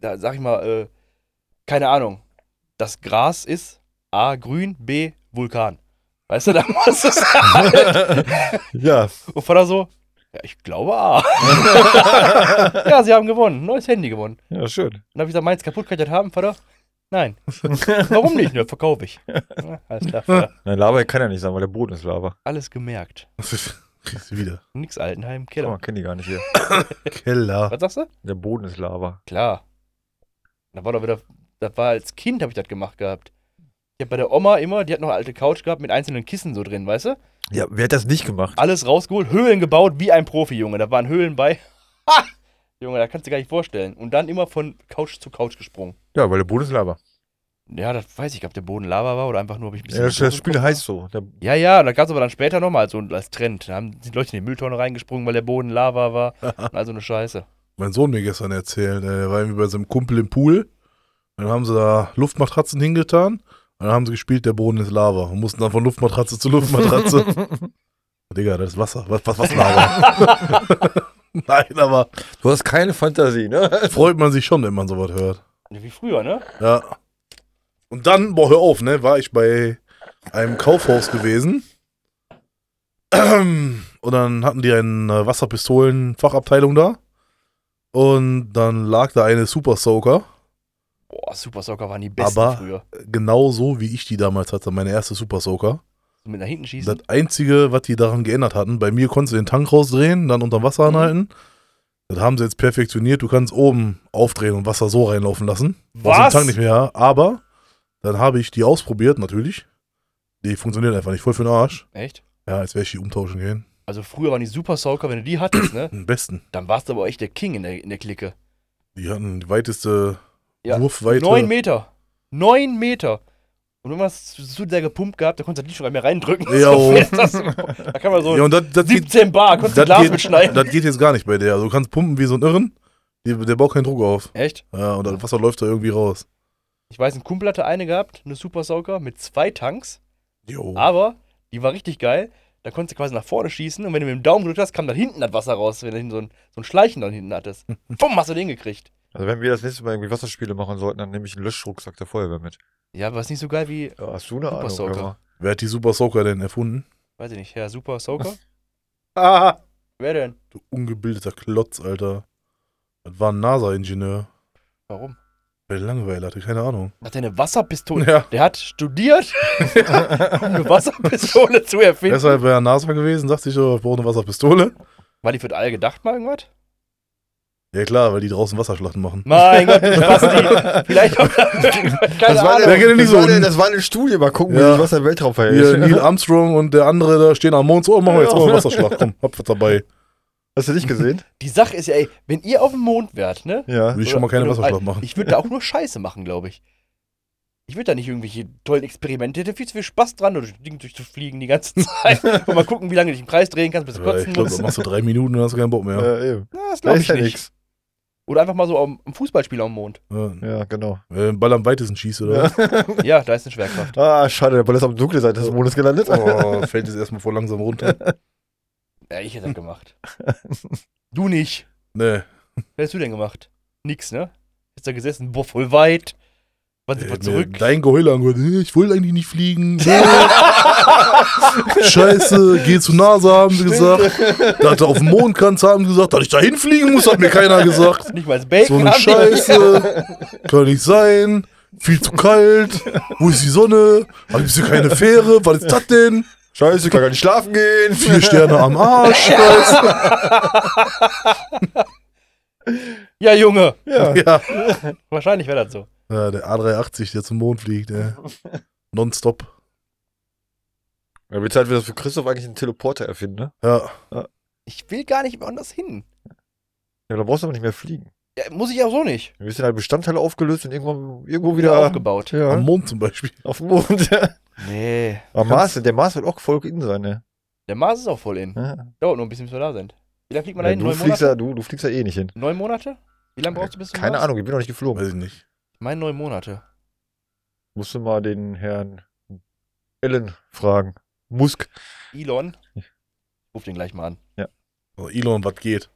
Da sag ich mal, äh, keine Ahnung. Das Gras ist A, grün, B, Vulkan. Weißt du, da musst du sagen. Ja. Und Vater so, ja, ich glaube A. ja, sie haben gewonnen. Neues Handy gewonnen. Ja, schön. Dann habe ich gesagt, meins kaputt, kann ich das haben, Vater? Nein. Warum nicht? Ne, verkaufe ich. Ja, alles klar, Vater. Nein, Lava kann ja nicht sein, weil der Boden ist Lava. Alles gemerkt. Kriegst du wieder. Nix Altenheim, Keller. man kennt die gar nicht hier. Keller. Was sagst du? Der Boden ist Lava. Klar. Da war doch wieder, das war als Kind, habe ich das gemacht gehabt. Ich habe bei der Oma immer, die hat noch eine alte Couch gehabt mit einzelnen Kissen so drin, weißt du? Ja, wer hat das nicht gemacht? Alles rausgeholt, Höhlen gebaut wie ein Profi, Junge. Da waren Höhlen bei. Ha! Junge, da kannst du gar nicht vorstellen. Und dann immer von Couch zu Couch gesprungen. Ja, weil der Boden ist Lava. Ja, das weiß ich, ob der Boden Lava war oder einfach nur, ob ich ein bisschen. Ja, das, das Spiel heißt so. Der, Ja, ja, und da gab es aber dann später nochmal so als Trend. Da haben die Leute in die Mülltonne reingesprungen, weil der Boden Lava war. Also eine Scheiße. Mein Sohn mir gestern erzählt, der war irgendwie bei seinem Kumpel im Pool. Dann haben sie da Luftmatratzen hingetan. Und dann haben sie gespielt, der Boden ist Lava. Und mussten dann von Luftmatratze zu Luftmatratze. Digga, das ist Wasser. Was, was, was Lava? Nein, aber du hast keine Fantasie, ne? freut man sich schon, wenn man sowas hört. Wie früher, ne? Ja. Und dann, boah, hör auf, ne, war ich bei einem Kaufhaus gewesen. Und dann hatten die eine Wasserpistolen-Fachabteilung da. Und dann lag da eine Super Soaker. Boah, Super Soccer waren die besten Aber- früher. Genau so, wie ich die damals hatte, meine erste Super Soaker. So mit nach hinten schießen. Das Einzige, was die daran geändert hatten, bei mir konntest du den Tank rausdrehen, dann unter Wasser Mhm. anhalten. Das haben sie jetzt perfektioniert. Du kannst oben aufdrehen und Wasser so reinlaufen lassen. Brauchst den Was? Tank nicht mehr. Aber dann habe ich die ausprobiert, natürlich. Die funktioniert einfach nicht. Voll für den Arsch. Echt? Ja, als wäre ich die umtauschen gehen. Also früher waren die Super Soaker, wenn du die hattest, ne? Am besten. Dann warst du aber echt der King in der, in der Clique. Die hatten die weiteste Ja. Wurfweite. Neun Meter. Neun Meter. Und wenn man es zu sehr gepumpt gehabt, da konntest du die schon nicht mehr reindrücken. Ja, So da kann man so ja, und das, das, geht, 17 Bar, konntest du das, Glas geht, mitschneiden. das geht jetzt gar nicht bei der. Also du kannst pumpen wie so ein Irren. Die, der baut keinen Druck auf. Echt? Ja, und das Wasser läuft da irgendwie raus. Ich weiß, ein Kumpel hatte eine gehabt, eine Super Soaker mit zwei Tanks. Jo. Aber die war richtig geil. Da konntest du quasi nach vorne schießen und wenn du mit dem Daumen gedrückt hast, kam dann hinten das Wasser raus, wenn du so ein, so ein Schleichen dann hinten hattest. Bumm, hast du den gekriegt. Also wenn wir das nächste Mal irgendwie Wasserspiele machen sollten, dann nehme ich einen Löschrucksack der Feuerwehr mit. Ja, aber ist nicht so geil wie, Ja, hast du eine Super Ahnung? Soaker. Wer hat die Super Soaker denn erfunden? weiß ich nicht, Herr Super Soaker? Ah, Wer denn? du ungebildeter Klotz, Alter. Das war ein NASA-Ingenieur. Warum? Weil der Langeweile hatte, keine Ahnung. Hat der eine Wasserpistole? Ja, Der hat studiert, um eine Wasserpistole zu erfinden. deshalb wäre er NASA gewesen, dachte ich, ich brauche eine Wasserpistole. War die für das All gedacht mal irgendwas? Ja klar, weil die draußen Wasserschlachten machen. Mein Gott, du Basti. Vielleicht auch. Keine Das war, Ahnung. Der das, so war eine, un- das war eine Studie, mal gucken, Ja. wie sich was der Weltraum verhält. Neil Armstrong und der andere da stehen am Mond. So, oh, machen wir jetzt mal eine Wasserschlacht. Komm, hab was dabei. Hast du nicht gesehen? Die Sache ist ja, ey, wenn ihr auf dem Mond wärt, ne? ja. Will ich schon mal keine Wasserschlacht machen. Ich würde da auch nur Scheiße machen, glaube ich. Ich würde da nicht irgendwelche tollen Experimente. Ich hätte viel zu viel Spaß dran, durch das Ding durchzufliegen die ganze Zeit. und mal gucken, wie lange du dich im Kreis drehen kannst, bis du Ja, kotzen ich glaube, musst. machst du drei Minuten und hast keinen Bock mehr. Ja, eben. Ja, das Da glaube ist ich ja nicht. nichts. Oder einfach mal so am am Fußballspiel am Mond. Ja, genau. äh, Ball am weitesten schießt, oder? Ja, da ist eine Schwerkraft. Ah, schade, der Ball ist auf der dunklen Seite des Mondes gelandet. Oh, fällt jetzt erstmal voll langsam runter. Ja, ich hätte das gemacht. Du nicht. Nee. Was hättest du denn gemacht? Nix, ne? Ist da gesessen, boah, voll weit. Wann sind Äh, zurück? Dein Geheul angehört. "Äh, Ich wollte eigentlich nicht fliegen. Scheiße, geh zu NASA, haben sie gesagt. Da du auf dem Mond kannst, haben sie gesagt. Dass ich da hinfliegen muss, hat mir keiner gesagt. Nicht mal das Bacon So eine haben die- Scheiße. Kann nicht sein. Viel zu kalt. Wo ist die Sonne? Hab ich hier keine Fähre? Was ist das denn? Scheiße, ich kann gar nicht schlafen gehen. Vier Sterne am Arsch. Weißt Ja, Junge. Ja. Ja. Wahrscheinlich wäre das so. Ja, der A380, der zum Mond fliegt. Ey. Nonstop. Ja, wird Zeit wieder für Christoph eigentlich einen Teleporter erfinden, ne? Ja. Ich will gar nicht woanders hin. Ja, da brauchst du aber nicht mehr fliegen. Ja, muss ich auch so nicht. Wir sind halt Bestandteile aufgelöst und irgendwo, irgendwo Wieder wieder aufgebaut. Ja, Am Mond zum Beispiel. auf dem Mond. Ja. Nee. Aber Mars, der Mars wird auch voll in sein, ne? Der Mars ist auch voll in. Ja. Dauert nur ein bisschen, bis wir da sind. Wie lange fliegt man da Ja, hin? du, Neun fliegst Monate? ja, du, du fliegst ja eh nicht hin. Neun Monate? Wie lange brauchst du bis zum Keine Mars? Ahnung, ich bin noch nicht geflogen. Weiß ich nicht. Ich meine neun Monate. Musst du mal den Herrn Ellen fragen. Musk. Elon. Ich ruf den gleich mal an. So, Elon, was geht?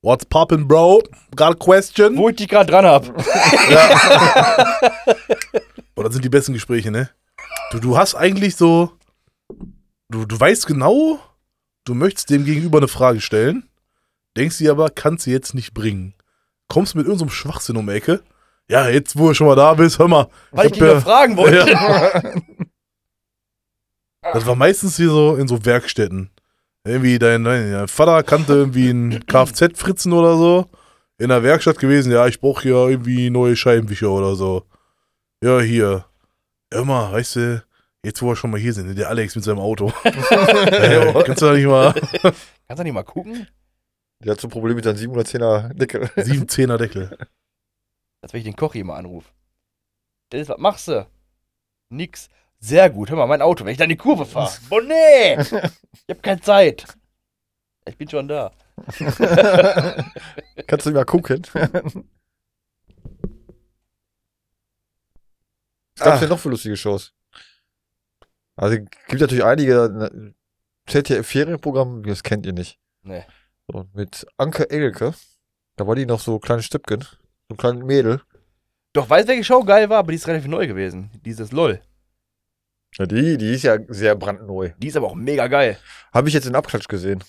What's poppin', bro? Got a question? Wo ich dich gerade dran hab. Boah, das sind die besten Gespräche, ne? Du, du hast eigentlich so. Du, du weißt genau, du möchtest dem Gegenüber eine Frage stellen, denkst dir aber, kannst sie jetzt nicht bringen. Kommst mit irgendeinem Schwachsinn um die Ecke. Ja, jetzt, wo du schon mal da bist, hör mal. Weil ich dich hab nur fragen wollte. Ja. Das war meistens hier so in so Werkstätten. Irgendwie dein, dein Vater kannte irgendwie einen Kfz-Fritzen oder so. In der Werkstatt gewesen, ja, ich brauche hier irgendwie neue Scheibenwischer oder so. Ja, hier. Hör mal, weißt du, jetzt wo wir schon mal hier sind, der Alex mit seinem Auto. äh, kannst du da nicht mal Kannst du nicht mal gucken? Der hat so ein Problem mit seinem 710er Deckel. 710er Deckel. Als wenn ich den Koch hier mal anrufe. Dennis, was machst du? Nix. Sehr gut, hör mal, mein Auto, wenn ich da in die Kurve fahre. Boah, nee! Ich hab keine Zeit. Ich bin schon da. Kannst du mal gucken? Was gab's Ah. denn noch für lustige Shows? Also gibt natürlich einige ne, ZDF-Ferienprogramm, das kennt ihr nicht. Nee. So, mit Anke Engelke. Da war die noch so kleine Stüppchen. So ein kleines Mädel. Doch, weißt du, welche Show geil war, aber die ist relativ neu gewesen. Dieses LOL. Ja, die, die ist ja sehr brandneu. Die ist aber auch mega geil. Habe ich jetzt in Abklatsch gesehen.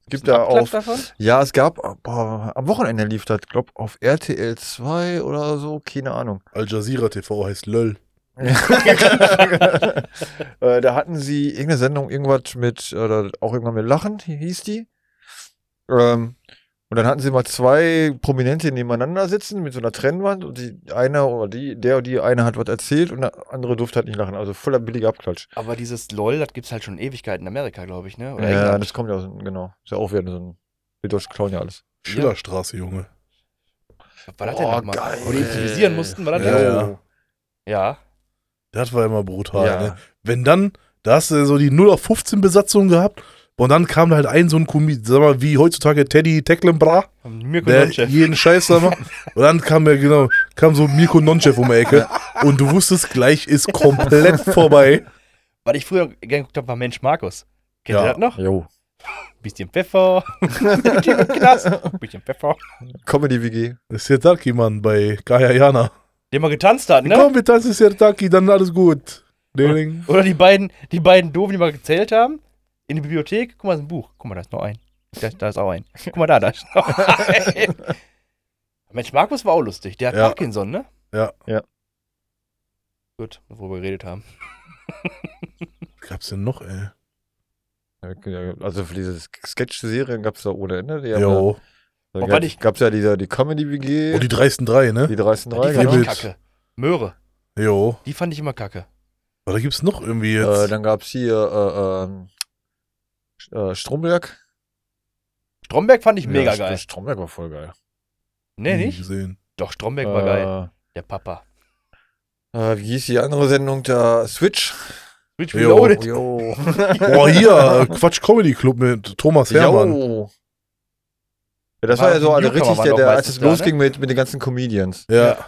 Es gibt da Abklatsch auf. davon? Ja, es gab, boah, am Wochenende lief das, glaub, auf RTL 2 oder so, keine Ahnung. Al Jazeera TV heißt LÖL. äh, da hatten sie irgendeine Sendung, irgendwas mit, oder auch irgendwann mit Lachen, hieß die. Ähm, und dann hatten sie mal zwei Prominente nebeneinander sitzen mit so einer Trennwand und die eine oder die, der oder die eine hat was erzählt und der andere durfte halt nicht lachen. Also voller billiger Abklatsch. Aber dieses LOL, das gibt's halt schon Ewigkeiten in Amerika, glaube ich, ne? Oder ja, England. das kommt ja aus, genau. Ist ja auch wieder so ein, die Deutschen klauen ja alles. Schillerstraße, Junge. Was war das denn Boah, nochmal? geil. Wo die improvisieren mussten, war das Ja, der? ja. Ja. Das war immer brutal, Ja. ne? Wenn dann, da hast du so die 0 auf 15 Besatzung gehabt und dann kam da halt ein so ein Komik, sag mal, wie heutzutage Teddy Tecklenbra, Mirko der Nonchev. jeden Scheiß da macht. Und dann kam ja, genau, kam so Mirko Nonchev um die Ecke und du wusstest, gleich ist komplett vorbei. Was ich früher gerne geguckt habe, war Mensch Markus. Kennt Ja. ihr das noch? Jo. Bisschen Pfeffer. Knast. Bisschen Pfeffer. Comedy-WG. Das ist der Taki, Mann, bei Kaya Jana. Der mal getanzt hat, ne? Komm, wir tanzen ist der Taki, dann alles gut. Ding. Oder die beiden, die beiden Doofen, die mal gezählt haben. In der Bibliothek. Guck mal, ist ein Buch. Guck mal, da ist noch ein. Da, da ist auch ein. Guck mal da, da ist noch ein. Mensch, Markus war auch lustig. Der hat Ja. Parkinson, ne? Ja. Ja. Gut, worüber wir geredet haben. Was gab's denn noch, ey? Ja, Also für diese Sketch-Serien gab es da ohne Ende. Die Jo. Da Oh, gab, ich- gab's ja diese, die Comedy-WG, Oh, die dreisten drei, ne? die 13 die drei, fand genau. ich mit- kacke. Möhre. Jo. Die fand ich immer kacke. Aber da gibt's noch irgendwie jetzt. Äh, dann gab's hier äh, Sch- äh, Stromberg. Stromberg fand ich mega Ja, geil. St- Stromberg war voll geil. Nee, nie nicht? gesehen. Doch, Stromberg war geil. Der Papa. Äh, wie hieß die andere Sendung da? Switch. Switch. Reloaded. Jo. Boah, hier, äh, Quatsch Comedy Club mit Thomas Hermann. Jo. Ja, das War war ja so richtig, der, der, als es ne? losging mit, mit den ganzen Comedians. Ja.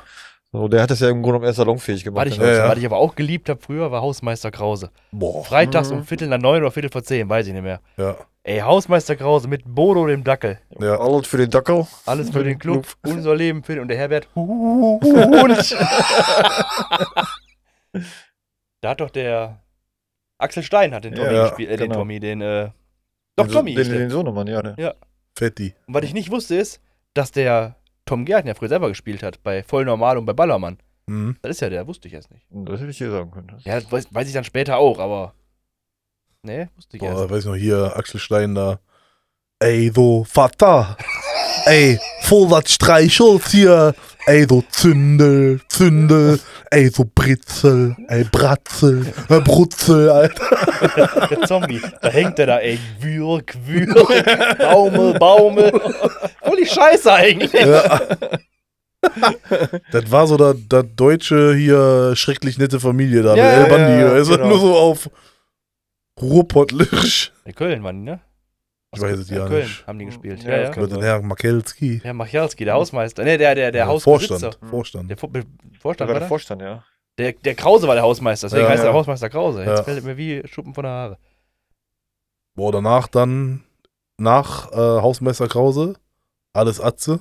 So, der hat das ja im Grunde genommen erst salonfähig gemacht. Was ich? Ja, ja. was ich aber auch geliebt habe früher, war Hausmeister Krause. Boah. Freitags Mhm. um Viertel nach neun oder Viertel vor zehn, weiß ich nicht mehr. Ja. Ey, Hausmeister Krause mit Bodo dem Dackel. Ja. Alles für den Dackel. Alles für den den Club, unser Leben für den und der Herbert. Hund. da hat doch der Axel Stein hat den Tommy Ja, gespielt, äh, den genau. Tommy, den äh, doch den, Tommy. Den, den, der. den Sohnemann, ja, ne? Fetti. Und was ich nicht wusste ist, dass der Tom Gärtner ja früher selber gespielt hat bei Voll Normal und bei Ballermann. Mhm. Das ist ja der, wusste ich erst nicht. Das hätte ich dir sagen können. Ja, das weiß, weiß ich dann später auch, aber nee, wusste ich Boah, erst. weiß ich noch, hier, Axel Stein da. Ey, du Vater. Ey, das Streichholz hier. Ey, du Zündel, Zündel. Ey, du Britzel. Ey, Bratzel. Äh, Brutzel, Alter. Der Zombie, da hängt der da, ey, Würg, Würg, Baumel, Baumel. Voll die Scheiße eigentlich. Ja. Das war so der, der deutsche hier schrecklich nette Familie da. Ja, ja, El Bandi. ja, also genau. nur so auf Ruhrpottlisch. In Köln waren die, ne? Ich weiß es In ja Köln nicht. haben die gespielt. Ja, Ja, ja. Mit dem Herr Makelski. Herr Machalski, der Hausmeister. Ne, der, der, der Ja, Hausbesitzer. Vorstand. Vorstand. Der Der Vorstand war der der? Vorstand, ja. Der, der Krause war der Hausmeister, deswegen Ja, heißt ja. er Hausmeister Krause. Jetzt Ja. fällt mir wie Schuppen von der Haare. Boah, danach dann, nach äh, Hausmeister Krause, alles Atze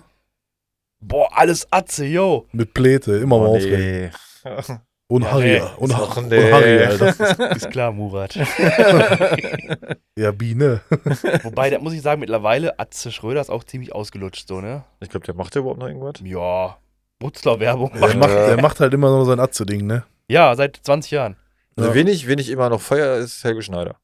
Boah, alles Atze, yo. mit Pläte, immer mal Oh, aufregen. Und Ja, Harry, nee. und, Ach, und nee. Harry, Alter. Ist klar, Murat. Ja, Biene. Wobei, da muss ich sagen, mittlerweile Atze Schröder ist auch ziemlich ausgelutscht, so, ne? Ich glaube, der macht ja überhaupt noch irgendwas. Ja. Brutzler-Werbung. Der macht- macht, der macht halt immer nur sein Atze-Ding, ne? Ja, seit 20 Jahren. Also Ja. wen, ich, wen ich immer noch feier, ist Helge Schneider.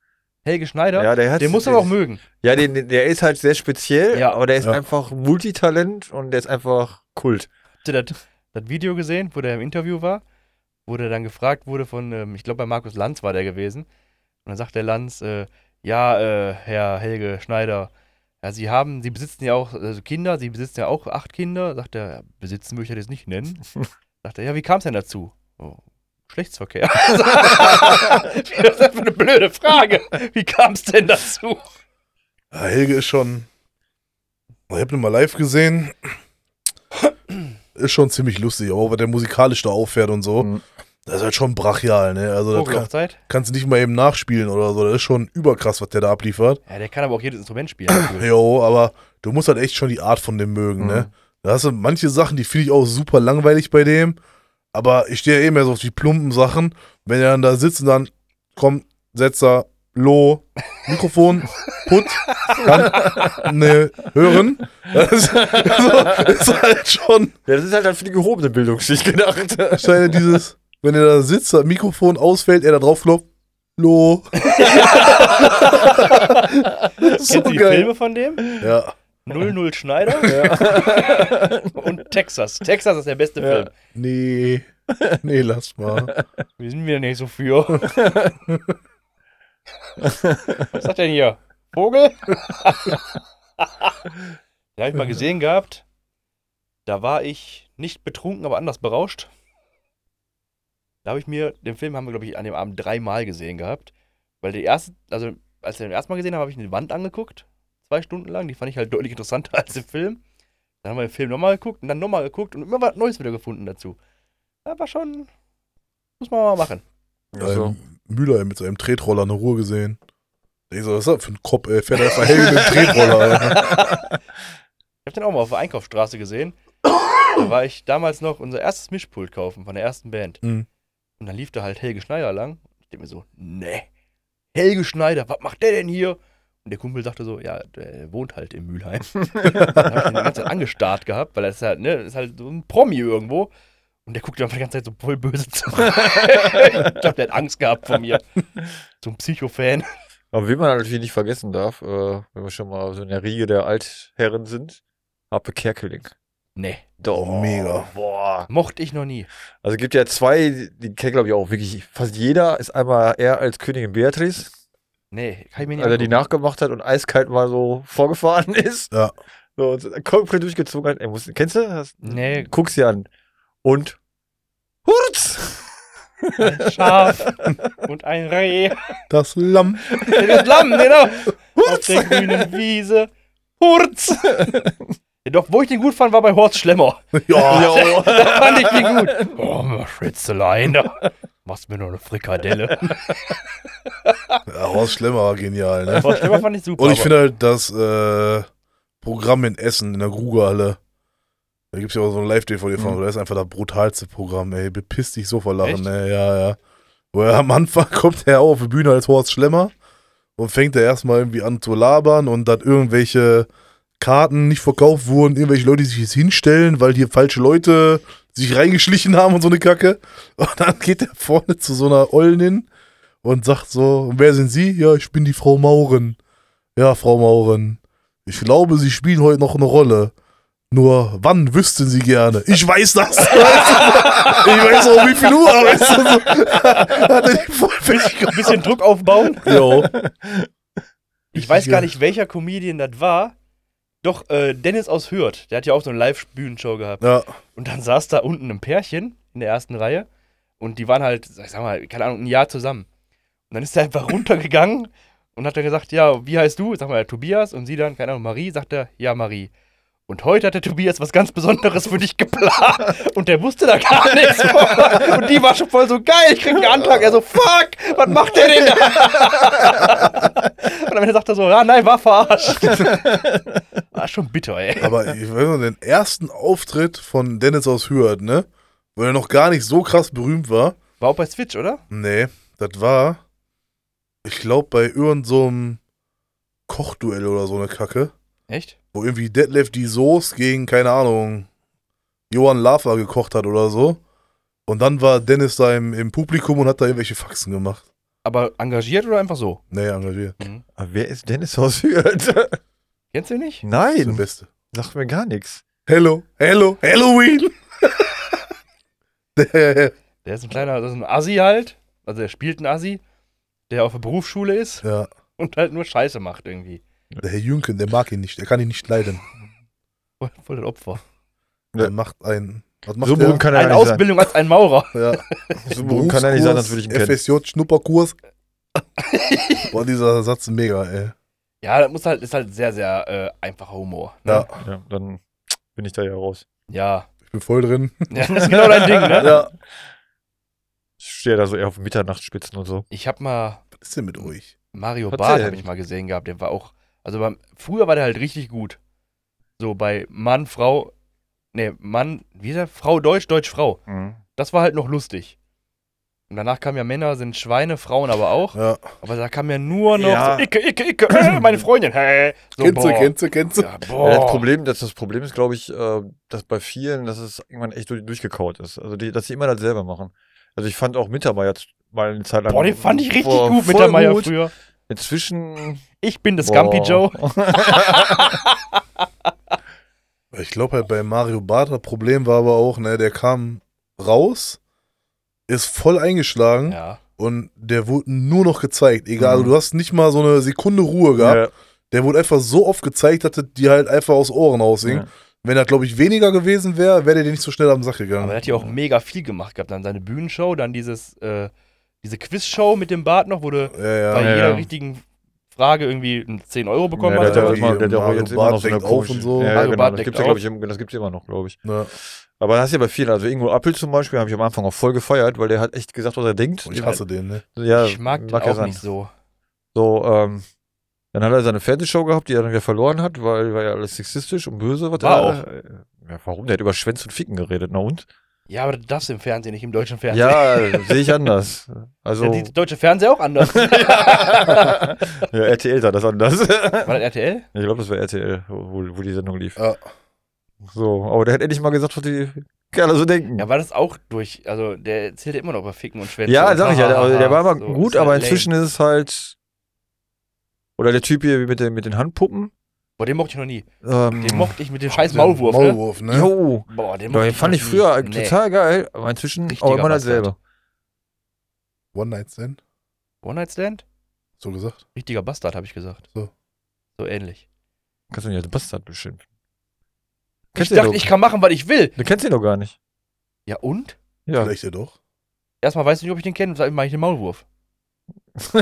Helge Schneider, Ja, der hat, den muss man auch mögen. Ja, den, den- der ist halt sehr speziell, Ja. aber der ist Ja. einfach Multitalent und der ist einfach Kult. Habt ihr das, das Video gesehen, wo der im Interview war? Wo der dann gefragt wurde von, ähm, ich glaube bei Markus Lanz war der gewesen. Und dann sagt der Lanz, äh, ja, äh, Herr Helge Schneider, ja, Sie haben, Sie besitzen ja auch also Kinder, Sie besitzen ja auch acht Kinder. Sagt er, ja, besitzen möchte ich das nicht nennen. sagt er, ja, wie kam es denn dazu? Oh, Geschlechtsverkehr. das ist einfach eine blöde Frage. Wie kam es denn dazu? Ja, Helge ist schon. Ich hab den mal live gesehen. Ist schon ziemlich lustig, aber auch, der musikalisch da auffährt und so, Mhm. das ist halt schon brachial, ne? Also, das kann, kannst du nicht mal eben nachspielen oder so. Das ist schon überkrass, was der da abliefert. Ja, der kann aber auch jedes Instrument spielen. Jo, aber du musst halt echt schon die Art von dem mögen, Mhm. ne? Da hast du manche Sachen, die finde ich auch super langweilig bei dem. Aber ich stehe ja eh mehr so auf die plumpen Sachen. Wenn er dann da sitzt und dann kommt, setzt er Lo, Mikrofon, Put, kann, ne, hören. Das ist, so, ist halt schon Ja, das ist halt dann für die gehobene Bildungsschicht gedacht. ist halt dieses, wenn er da sitzt, das Mikrofon ausfällt, er da drauf klopft, Lo. ist so Kennst du die geil. Filme von dem? Ja. 00 Schneider und Texas. Texas ist der beste Ja. Film. Nee. Nee, lass mal. Wir sind wieder nicht so für. Was sagt denn hier? Vogel? Den habe ich mal gesehen gehabt. Da war ich nicht betrunken, aber anders berauscht. Da habe ich mir, den Film haben wir, glaube ich, an dem Abend dreimal gesehen gehabt. Weil die erste, also als wir den ersten Mal gesehen haben, habe ich eine Wand angeguckt. Zwei Stunden lang. Die fand ich halt deutlich interessanter als den Film. Dann haben wir den Film nochmal geguckt und dann nochmal geguckt und immer was Neues wieder gefunden dazu. War schon. Muss man mal machen. Also, Ähm, Müller mit seinem Tretroller eine Ruhe gesehen. Ich so, was ist das für ein Kopf, ey? Fährt einfach Helge mit dem Tretroller. Ich habe den auch mal auf der Einkaufsstraße gesehen. Da war ich damals noch unser erstes Mischpult kaufen von der ersten Band. Mhm. Und dann lief da halt Helge Schneider lang. Ich denke mir so, ne, Helge Schneider, was macht der denn hier? Und der Kumpel sagte so, ja, der wohnt halt in Mülheim. dann habe ich den die ganze Zeit angestarrt gehabt, weil er ist halt, ne, ist halt so ein Promi irgendwo. Und der guckt einfach die ganze Zeit so voll böse zu. ich glaube, der hat Angst gehabt vor mir. So ein Psycho-Fan. aber wie man natürlich nicht vergessen darf, äh, wenn wir schon mal so in der Riege der Altherren sind, Harpe Kerkeling. Nee, Doch, mega. Boah. mochte ich noch nie. Also es gibt ja zwei, die kennt glaube ich auch wirklich fast jeder, ist einmal er als Königin Beatrice, Nee, kann ich mir nicht als er die nachgemacht hat und eiskalt mal so vorgefahren ist. Ja. So, und komplett durchgezogen hat. Ey, musst, kennst du? Hast, Nee, Guck's dir an. Und Hurz! ein Schaf und ein Reh. Das Lamm. Das Lamm, genau. Auf der grünen Wiese. Hurz! ja, doch, wo ich den gut fand, war bei Horst Schlemmer. Ja, da fand ich den gut. Oh, Schwitzelein, da machst mir nur eine Frikadelle. ja Horst Schlemmer war genial, ne? Horst Schlemmer fand ich super. Und ich finde halt das äh, Programm in Essen, in der Grugerhalle, da gibt es ja auch so ein Live-DVD von, Mhm. das ist einfach das brutalste Programm, ey. Bepisst dich so vor Lachen, Echt? ey. Ja, ja. Wo er am Anfang kommt er auf die Bühne als Horst Schlemmer und fängt er erstmal irgendwie an zu labern und dann irgendwelche Karten nicht verkauft wurden, irgendwelche Leute, sich jetzt hinstellen, weil hier falsche Leute sich reingeschlichen haben und so eine Kacke. Und dann geht er vorne zu so einer Ollen hin und sagt so, und wer sind Sie? Ja, ich bin die Frau Mauren. Ja, Frau Mauren. Ich glaube, Sie spielen heute noch eine Rolle. Nur, wann wüssten Sie gerne? Ich weiß das. Weißt du? ich weiß auch, wie viel Uhr. Weißt du. Hat er die voll Ein bisschen Druck aufbauen. Jo. Ich weiß gar nicht, welcher Comedian das war. Doch, äh, Dennis aus Hürth, der hat ja auch so eine Live-Bühnenshow gehabt. Ja, Und dann saß da unten ein Pärchen in der ersten Reihe. Und die waren halt, ich sag mal, keine Ahnung, ein Jahr zusammen. Und dann ist er einfach runtergegangen und hat er gesagt, ja, wie heißt du? Sag mal, Tobias. Und sie dann, keine Ahnung, Marie, sagt er, ja, Marie. Und heute hat der Tobias was ganz Besonderes für dich geplant. Und der wusste da gar nichts von. Und die war schon voll so geil, ich krieg einen Antrag. Er so, fuck, was macht der denn da? Und am Ende sagt er so, ja, nein, war verarscht. War schon bitter, ey. aber ich weiß noch, den ersten Auftritt von Dennis aus Hürth, ne? Wo er noch gar nicht so krass berühmt war. War auch bei Switch, oder? Nee, das war, ich glaube, bei irgendeinem so Kochduell oder so eine Kacke. Echt? Wo irgendwie Detlef die Soße gegen, keine Ahnung, Johann Lava gekocht hat oder so. Und dann war Dennis da im, im Publikum und hat da irgendwelche Faxen gemacht. Aber engagiert oder einfach so? Nee, engagiert. Aber wer ist Dennis aus Hürth? Kennst du ihn nicht? Das ist der Nein, Beste. sagt mir gar nichts. Hello, hello, Halloween! der, Der ist ein kleiner, das ist ein Assi halt. Also der spielt einen Assi, der auf der Berufsschule ist ja, und halt nur Scheiße macht irgendwie. Der Herr Jünken, der mag ihn nicht, der kann ihn nicht leiden. Voll, voll das Opfer. Ja. Der macht ein, was macht So der? kann er Eine ja nicht sein. Ausbildung als ein Maurer. Ja, So berühmt kann er nicht sein, als würde ich ihn kennen. FSJ, Schnupperkurs. Boah, dieser Satz ist mega, ey. Ja, das muss halt, ist halt sehr, sehr äh, einfacher Humor. Ne? Ja, Ja, dann bin ich da ja raus. Ja. ich bin voll drin. ja. Das ist genau dein Ding, ne? Ja. Ich stehe da so eher auf Mitternachtsspitzen und so. Ich hab mal Was ist denn mit euch? Mario denn? habe ich mal gesehen gehabt. Der war auch, also beim, früher war der halt richtig gut. So bei Mann, Frau, ne, Mann, wie ist er? Frau Deutsch, Deutsch, Frau. Das war halt noch lustig. Und danach kamen ja Männer, sind Schweine, Frauen aber auch. Ja. Aber da kam ja nur noch Ja. so, Icke, Icke, Icke, äh, meine Freundin. Hä? So, kennst du, kennst du, kennst du? Ja, das, Problem, das, das Problem ist, glaube ich, äh, dass bei vielen, dass es irgendwann echt durch, durchgekaut ist. Also, die, dass sie immer dasselbe machen. Also, ich fand auch Mittermeier mal eine Zeit lang. Boah, den fand ich richtig boah, gut mit voll der Meier gut. früher. Inzwischen. Ich bin Scumpy boah. Joe. Ich glaube halt bei Mario Barth, das Problem war aber auch, ne, der kam raus, ist voll eingeschlagen Ja. und der wurde nur noch gezeigt. Egal, Mhm. also du hast nicht mal so eine Sekunde Ruhe gehabt. Ja, Der wurde einfach so oft gezeigt, dass das die halt einfach aus Ohren raushing. Ja. Wenn das, glaube ich, weniger gewesen wäre, wäre der nicht so schnell am Sack gegangen. Aber er hat ja auch mega viel gemacht gehabt. Dann seine Bühnenshow, dann dieses, äh, diese Quizshow mit dem Bart noch, wo du ja, ja. bei Ja, jeder ja. richtigen Frage irgendwie ein 10 Euro bekommen ja, hast. der hat ja auch immer, der hat ja auch Mario jetzt immer noch so eine auf und so. Ja, genau, das deckt gibt's ja, glaube ich, das gibt's immer noch, glaube ich. Ja. Aber das ist ja bei vielen. Also Ingo Appel zum Beispiel habe ich am Anfang auch voll gefeiert, weil der hat echt gesagt, was er denkt. Und ich hasse den, ne? Ja, ich mag den auch nicht so. So, ähm, dann hat er seine Fernsehshow gehabt, die er dann wieder verloren hat, weil war ja alles sexistisch und böse. Was War er, äh, Ja, warum? Der hat über Schwänz und Ficken geredet, na und? Ja, aber das darfst du im Fernsehen, nicht im deutschen Fernsehen. Ja, sehe ich anders. Also, Ja, die deutsche Fernseher auch anders. War ja, RTL sah das anders. das RTL? Ich glaube, das war RTL, wo, wo die Sendung lief. Ja. So, aber der hat endlich mal gesagt, was die Kerle so denken. Ja, war das auch durch, also der erzählt immer noch über Ficken und Schwänze. Ja, und sag ich ja, der, hahaha, der war immer so, gut, aber halt lame. inzwischen ist es halt. Oder der Typ hier mit den, mit den Handpuppen. Boah, den mochte ich noch nie. Ähm, Den mochte ich mit dem scheiß Maulwurf, ne? Maulwurf, ne? Jo, Boah, den den mochte fand ich noch früher nie. Nee. total geil, aber inzwischen Richtiger auch immer dasselbe. One Night Stand, One-Night-Stand? so gesagt. Richtiger Bastard, habe ich gesagt. So. So ähnlich. Kannst du nicht als Bastard beschimpfen. Ich Kennst du dachte, den ich doch- kann machen, was ich will. Du kennst ihn doch gar nicht. Ja, und? Ja. Vielleicht ja doch. Erstmal weißt du nicht, ob ich den kenne, sag ich, mach ich den Maulwurf.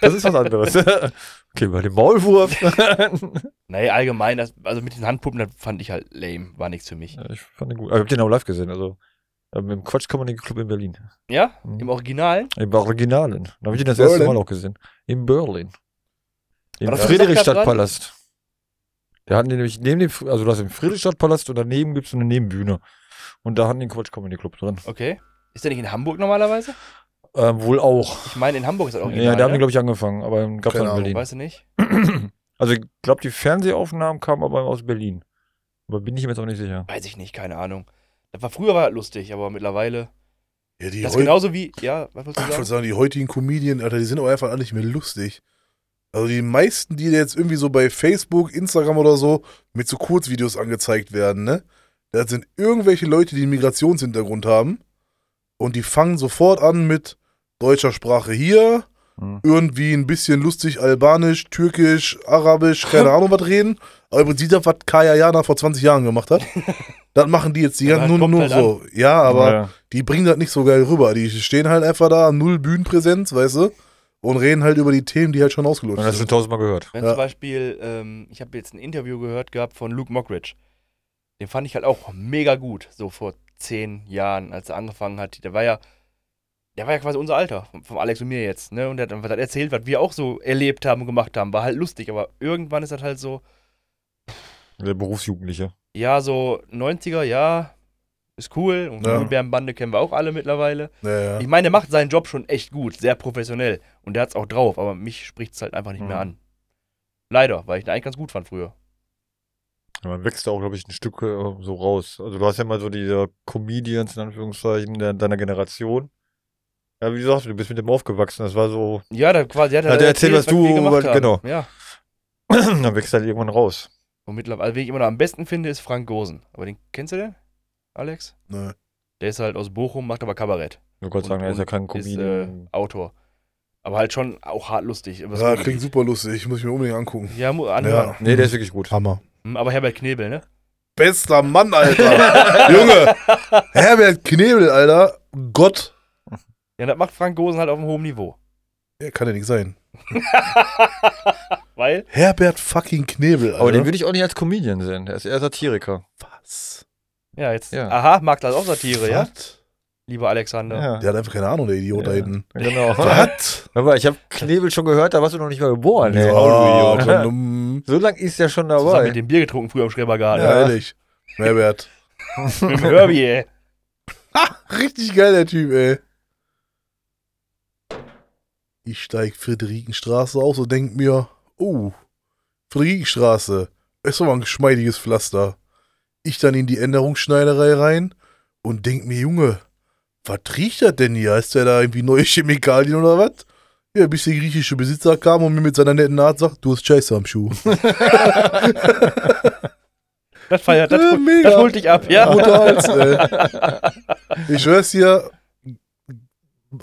das ist was anderes. okay, bei dem Maulwurf. Nee, allgemein, das, also mit den Handpuppen, das fand ich halt lame. War nichts für mich. Ja, ich fand den gut. Aber ich hab den auch live gesehen, also ähm, im Quatsch Comedy Club in Berlin. Ja? Mhm. Im Originalen? Im Originalen. Da habe ich den das erste Berlin. Mal auch gesehen. In Berlin. Im das Friedrichstadtpalast. Der hatten die nämlich neben dem, also du hast den Friedrichstadtpalast und daneben gibt es so eine Nebenbühne. Und da hatten die einen Quatsch Comedy Club drin. Okay. Ist der nicht in Hamburg normalerweise? Ähm, wohl auch. Ich meine, in Hamburg ist das Original. ja, da haben die, ne? glaube ich, angefangen, aber gab es in Berlin. Weißt du nicht? Also ich glaube, die Fernsehaufnahmen kamen aber aus Berlin. Aber bin ich mir jetzt auch nicht sicher. Weiß ich nicht, keine Ahnung. Das war früher war das lustig, aber mittlerweile. Ja, die Das ist genauso wie. Ja, was wolltest du ich wollte sagen? sagen, die heutigen Comedien, Alter, die sind auch einfach alle nicht mehr lustig. Also die meisten, die jetzt irgendwie so bei Facebook, Instagram oder so mit so Kurzvideos angezeigt werden, ne? Das sind irgendwelche Leute, die einen Migrationshintergrund haben und die fangen sofort an mit deutscher Sprache hier, Hm. irgendwie ein bisschen lustig Albanisch, Türkisch, Arabisch, keine Ahnung was reden. Aber im Prinzip das, was Kaya Jana vor 20 Jahren gemacht hat. das machen die jetzt die Ja, ganzen nur, kommt nur halt so. Ja, aber Ja. die bringen das nicht so geil rüber. Die stehen halt einfach da, null Bühnenpräsenz, weißt du? Und reden halt über die Themen, die halt schon ausgelutscht das hast du sind. tausendmal gehört. Wenn Ja. zum Beispiel, ähm, ich habe jetzt ein Interview gehört gehabt von Luke Mockridge. Den fand ich halt auch mega gut, so vor zehn Jahren, als er angefangen hat. Der war ja, der war ja quasi unser Alter, vom, Alex und mir jetzt, ne? Und der hat dann was er erzählt, was wir auch so erlebt haben und gemacht haben. War halt lustig, aber irgendwann ist das halt so, Der Berufsjugendliche. ja, so 90er, ja, ist cool. Und Ja. die Bärenbande kennen wir auch alle mittlerweile. Ja, ja. Ich meine, der macht seinen Job schon echt gut, sehr professionell. Und der hat's auch drauf, aber mich spricht's halt einfach nicht Mhm. mehr an. Leider, weil ich den eigentlich ganz gut fand früher. Ja, man wächst da auch, glaube ich, ein Stück äh, so raus. Also du hast ja mal so diese Comedians, in Anführungszeichen, deiner Generation. Ja, wie gesagt, du bist mit dem aufgewachsen. Das war so, Ja, da quasi hat er Hat er erzählt, was du- gemacht haben. genau. Ja. dann wächst halt irgendwann raus. Und mittlerweile, also, wen ich immer noch am besten finde, ist Frank Gosen. Aber den kennst du den, Alex? Nee. Der ist halt aus Bochum, macht aber Kabarett. Kannst Und- sagen, er ist ja kein Ist äh, Comedian. Autor. Aber halt schon auch hart lustig. Ja, so- klingt super lustig. Muss ich mir unbedingt angucken. ja, anhören. Ja. nee, der ist wirklich gut. Hammer. Hm, Aber Herbert Knebel, ne? Bester Mann, Alter. Junge. Herbert Knebel, Alter. Gott. Ja, das macht Frank Gosen halt auf einem hohen Niveau. Ja, kann ja nicht sein. Weil, Herbert fucking Knebel, Alter. Aber den würde ich auch nicht als Comedian sehen. Der ist eher Satiriker. Was? ja, jetzt, Ja. aha, mag das auch Satire, ja? Was? Lieber Alexander. Ja, Der hat einfach keine Ahnung, der Idiot da Ja. hinten. genau. Was? Hör mal, ich habe Knebel schon gehört, da warst du noch nicht mal geboren. Ja, Ey. du Idiot. Mm. So lang ist der schon Zusammen dabei. mit dem Bier getrunken früher am Schrebergarten. Ja, ehrlich. Herbert. Mit dem Herbie, ey. Richtig geil, der Typ, ey. Ich steig Friederikenstraße aus und denk mir, oh, Friederikenstraße, ist doch mal ein geschmeidiges Pflaster. Ich dann in die Änderungsschneiderei rein und denk mir, Junge, was riecht das denn hier? Ist der da irgendwie neue Chemikalien oder was? Ja, bis der griechische Besitzer kam und mir mit seiner netten Art sagt, du hast Scheiße am Schuh. Das feiert, das, hol- mega. das holt dich ab, ja? Brutals, ey. Ich schwör's dir,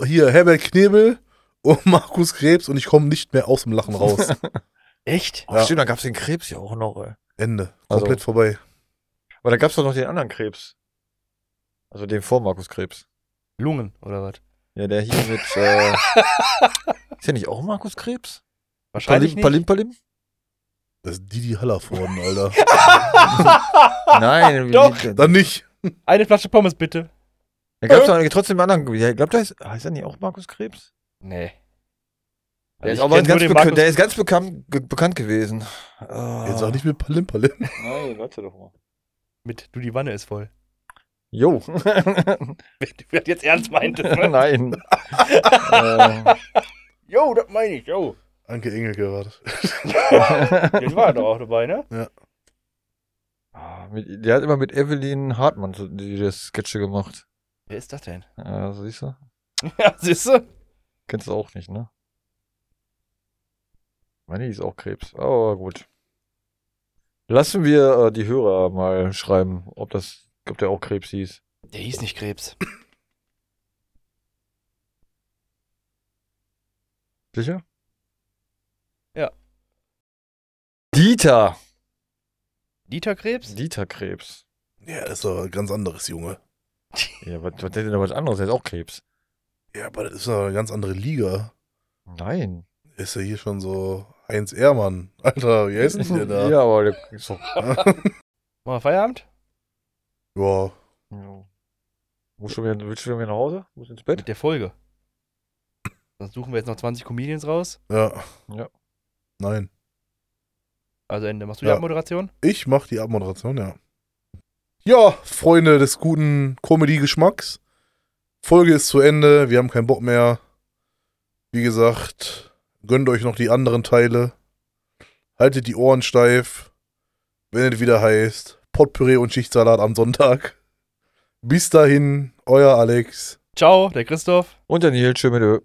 hier Herbert Knebel und Markus Krebs und ich komme nicht mehr aus dem Lachen raus. Echt? Ja. Stimmt, da gab's den Krebs ja auch noch. Ey. Ende. Also- Komplett vorbei. Aber da gab's doch noch den anderen Krebs. Also den vor Markus Krebs. Lungen, oder was? Ja, der hier mit. Äh, ist der nicht auch Markus Krebs? Wahrscheinlich Palim, nicht. Palim, Palim? Das ist Didi Hallervorden, Alter. Nein, Doch. Dann nicht. Eine Flasche Pommes, bitte. Da gab's doch trotzdem einen anderen. Ich glaube, da ist. Heißt er nicht auch Markus Krebs? Nee. Der, Also ist, ganz bekannt, der ist ganz bekannt, ge bekannt gewesen. Ah. Jetzt auch nicht mit Palim Palim. Nein, warte doch mal. Mit du, die Wanne ist voll. Jo. Wer das jetzt ernst meintest, ne? Nein. äh, Jo, das meine ich, jo. Anke Engelke war das. Den war er doch auch dabei, ne? ah, mit, der hat immer mit Evelyn Hartmann so die, die Sketche gemacht. Wer ist das denn? Ja, siehst du? Ja, siehst du? Kennst du auch nicht, ne? Meine, die ist auch Krebs. Aber gut. Lassen wir äh, die Hörer mal schreiben, ob das, ob der auch Krebs hieß. Der hieß nicht Krebs. Sicher? Ja. Dieter. Dieter Krebs? Dieter Krebs. Ja, das ist doch was ganz anderes, Junge. Ja, was, was ist denn da was anderes? Der ist auch Krebs. Ja, aber das ist doch eine ganz andere Liga. Nein. Ist ja hier schon so Heinz Ehrmann. Alter, wie heißt denn der da? Ja, aber der ist doch. Machen wir Feierabend? ja. Ja. Musst du wieder, willst du wieder nach Hause? Musst du ins Bett? Mit der Folge. Sonst suchen wir jetzt noch 20 Comedians raus. Ja. Ja. Nein. Also Ende. Machst du die Ja. Abmoderation? Ich mach die Abmoderation, ja. Ja, Freunde des guten Comedy-Geschmacks. Folge ist zu Ende. Wir haben keinen Bock mehr. Wie gesagt, gönnt euch noch die anderen Teile. Haltet die Ohren steif. Wenn es wieder heißt, Potpüree und Schichtsalat am Sonntag. Bis dahin, euer Alex. Ciao, der Christoph. Und der Nils, schön mit.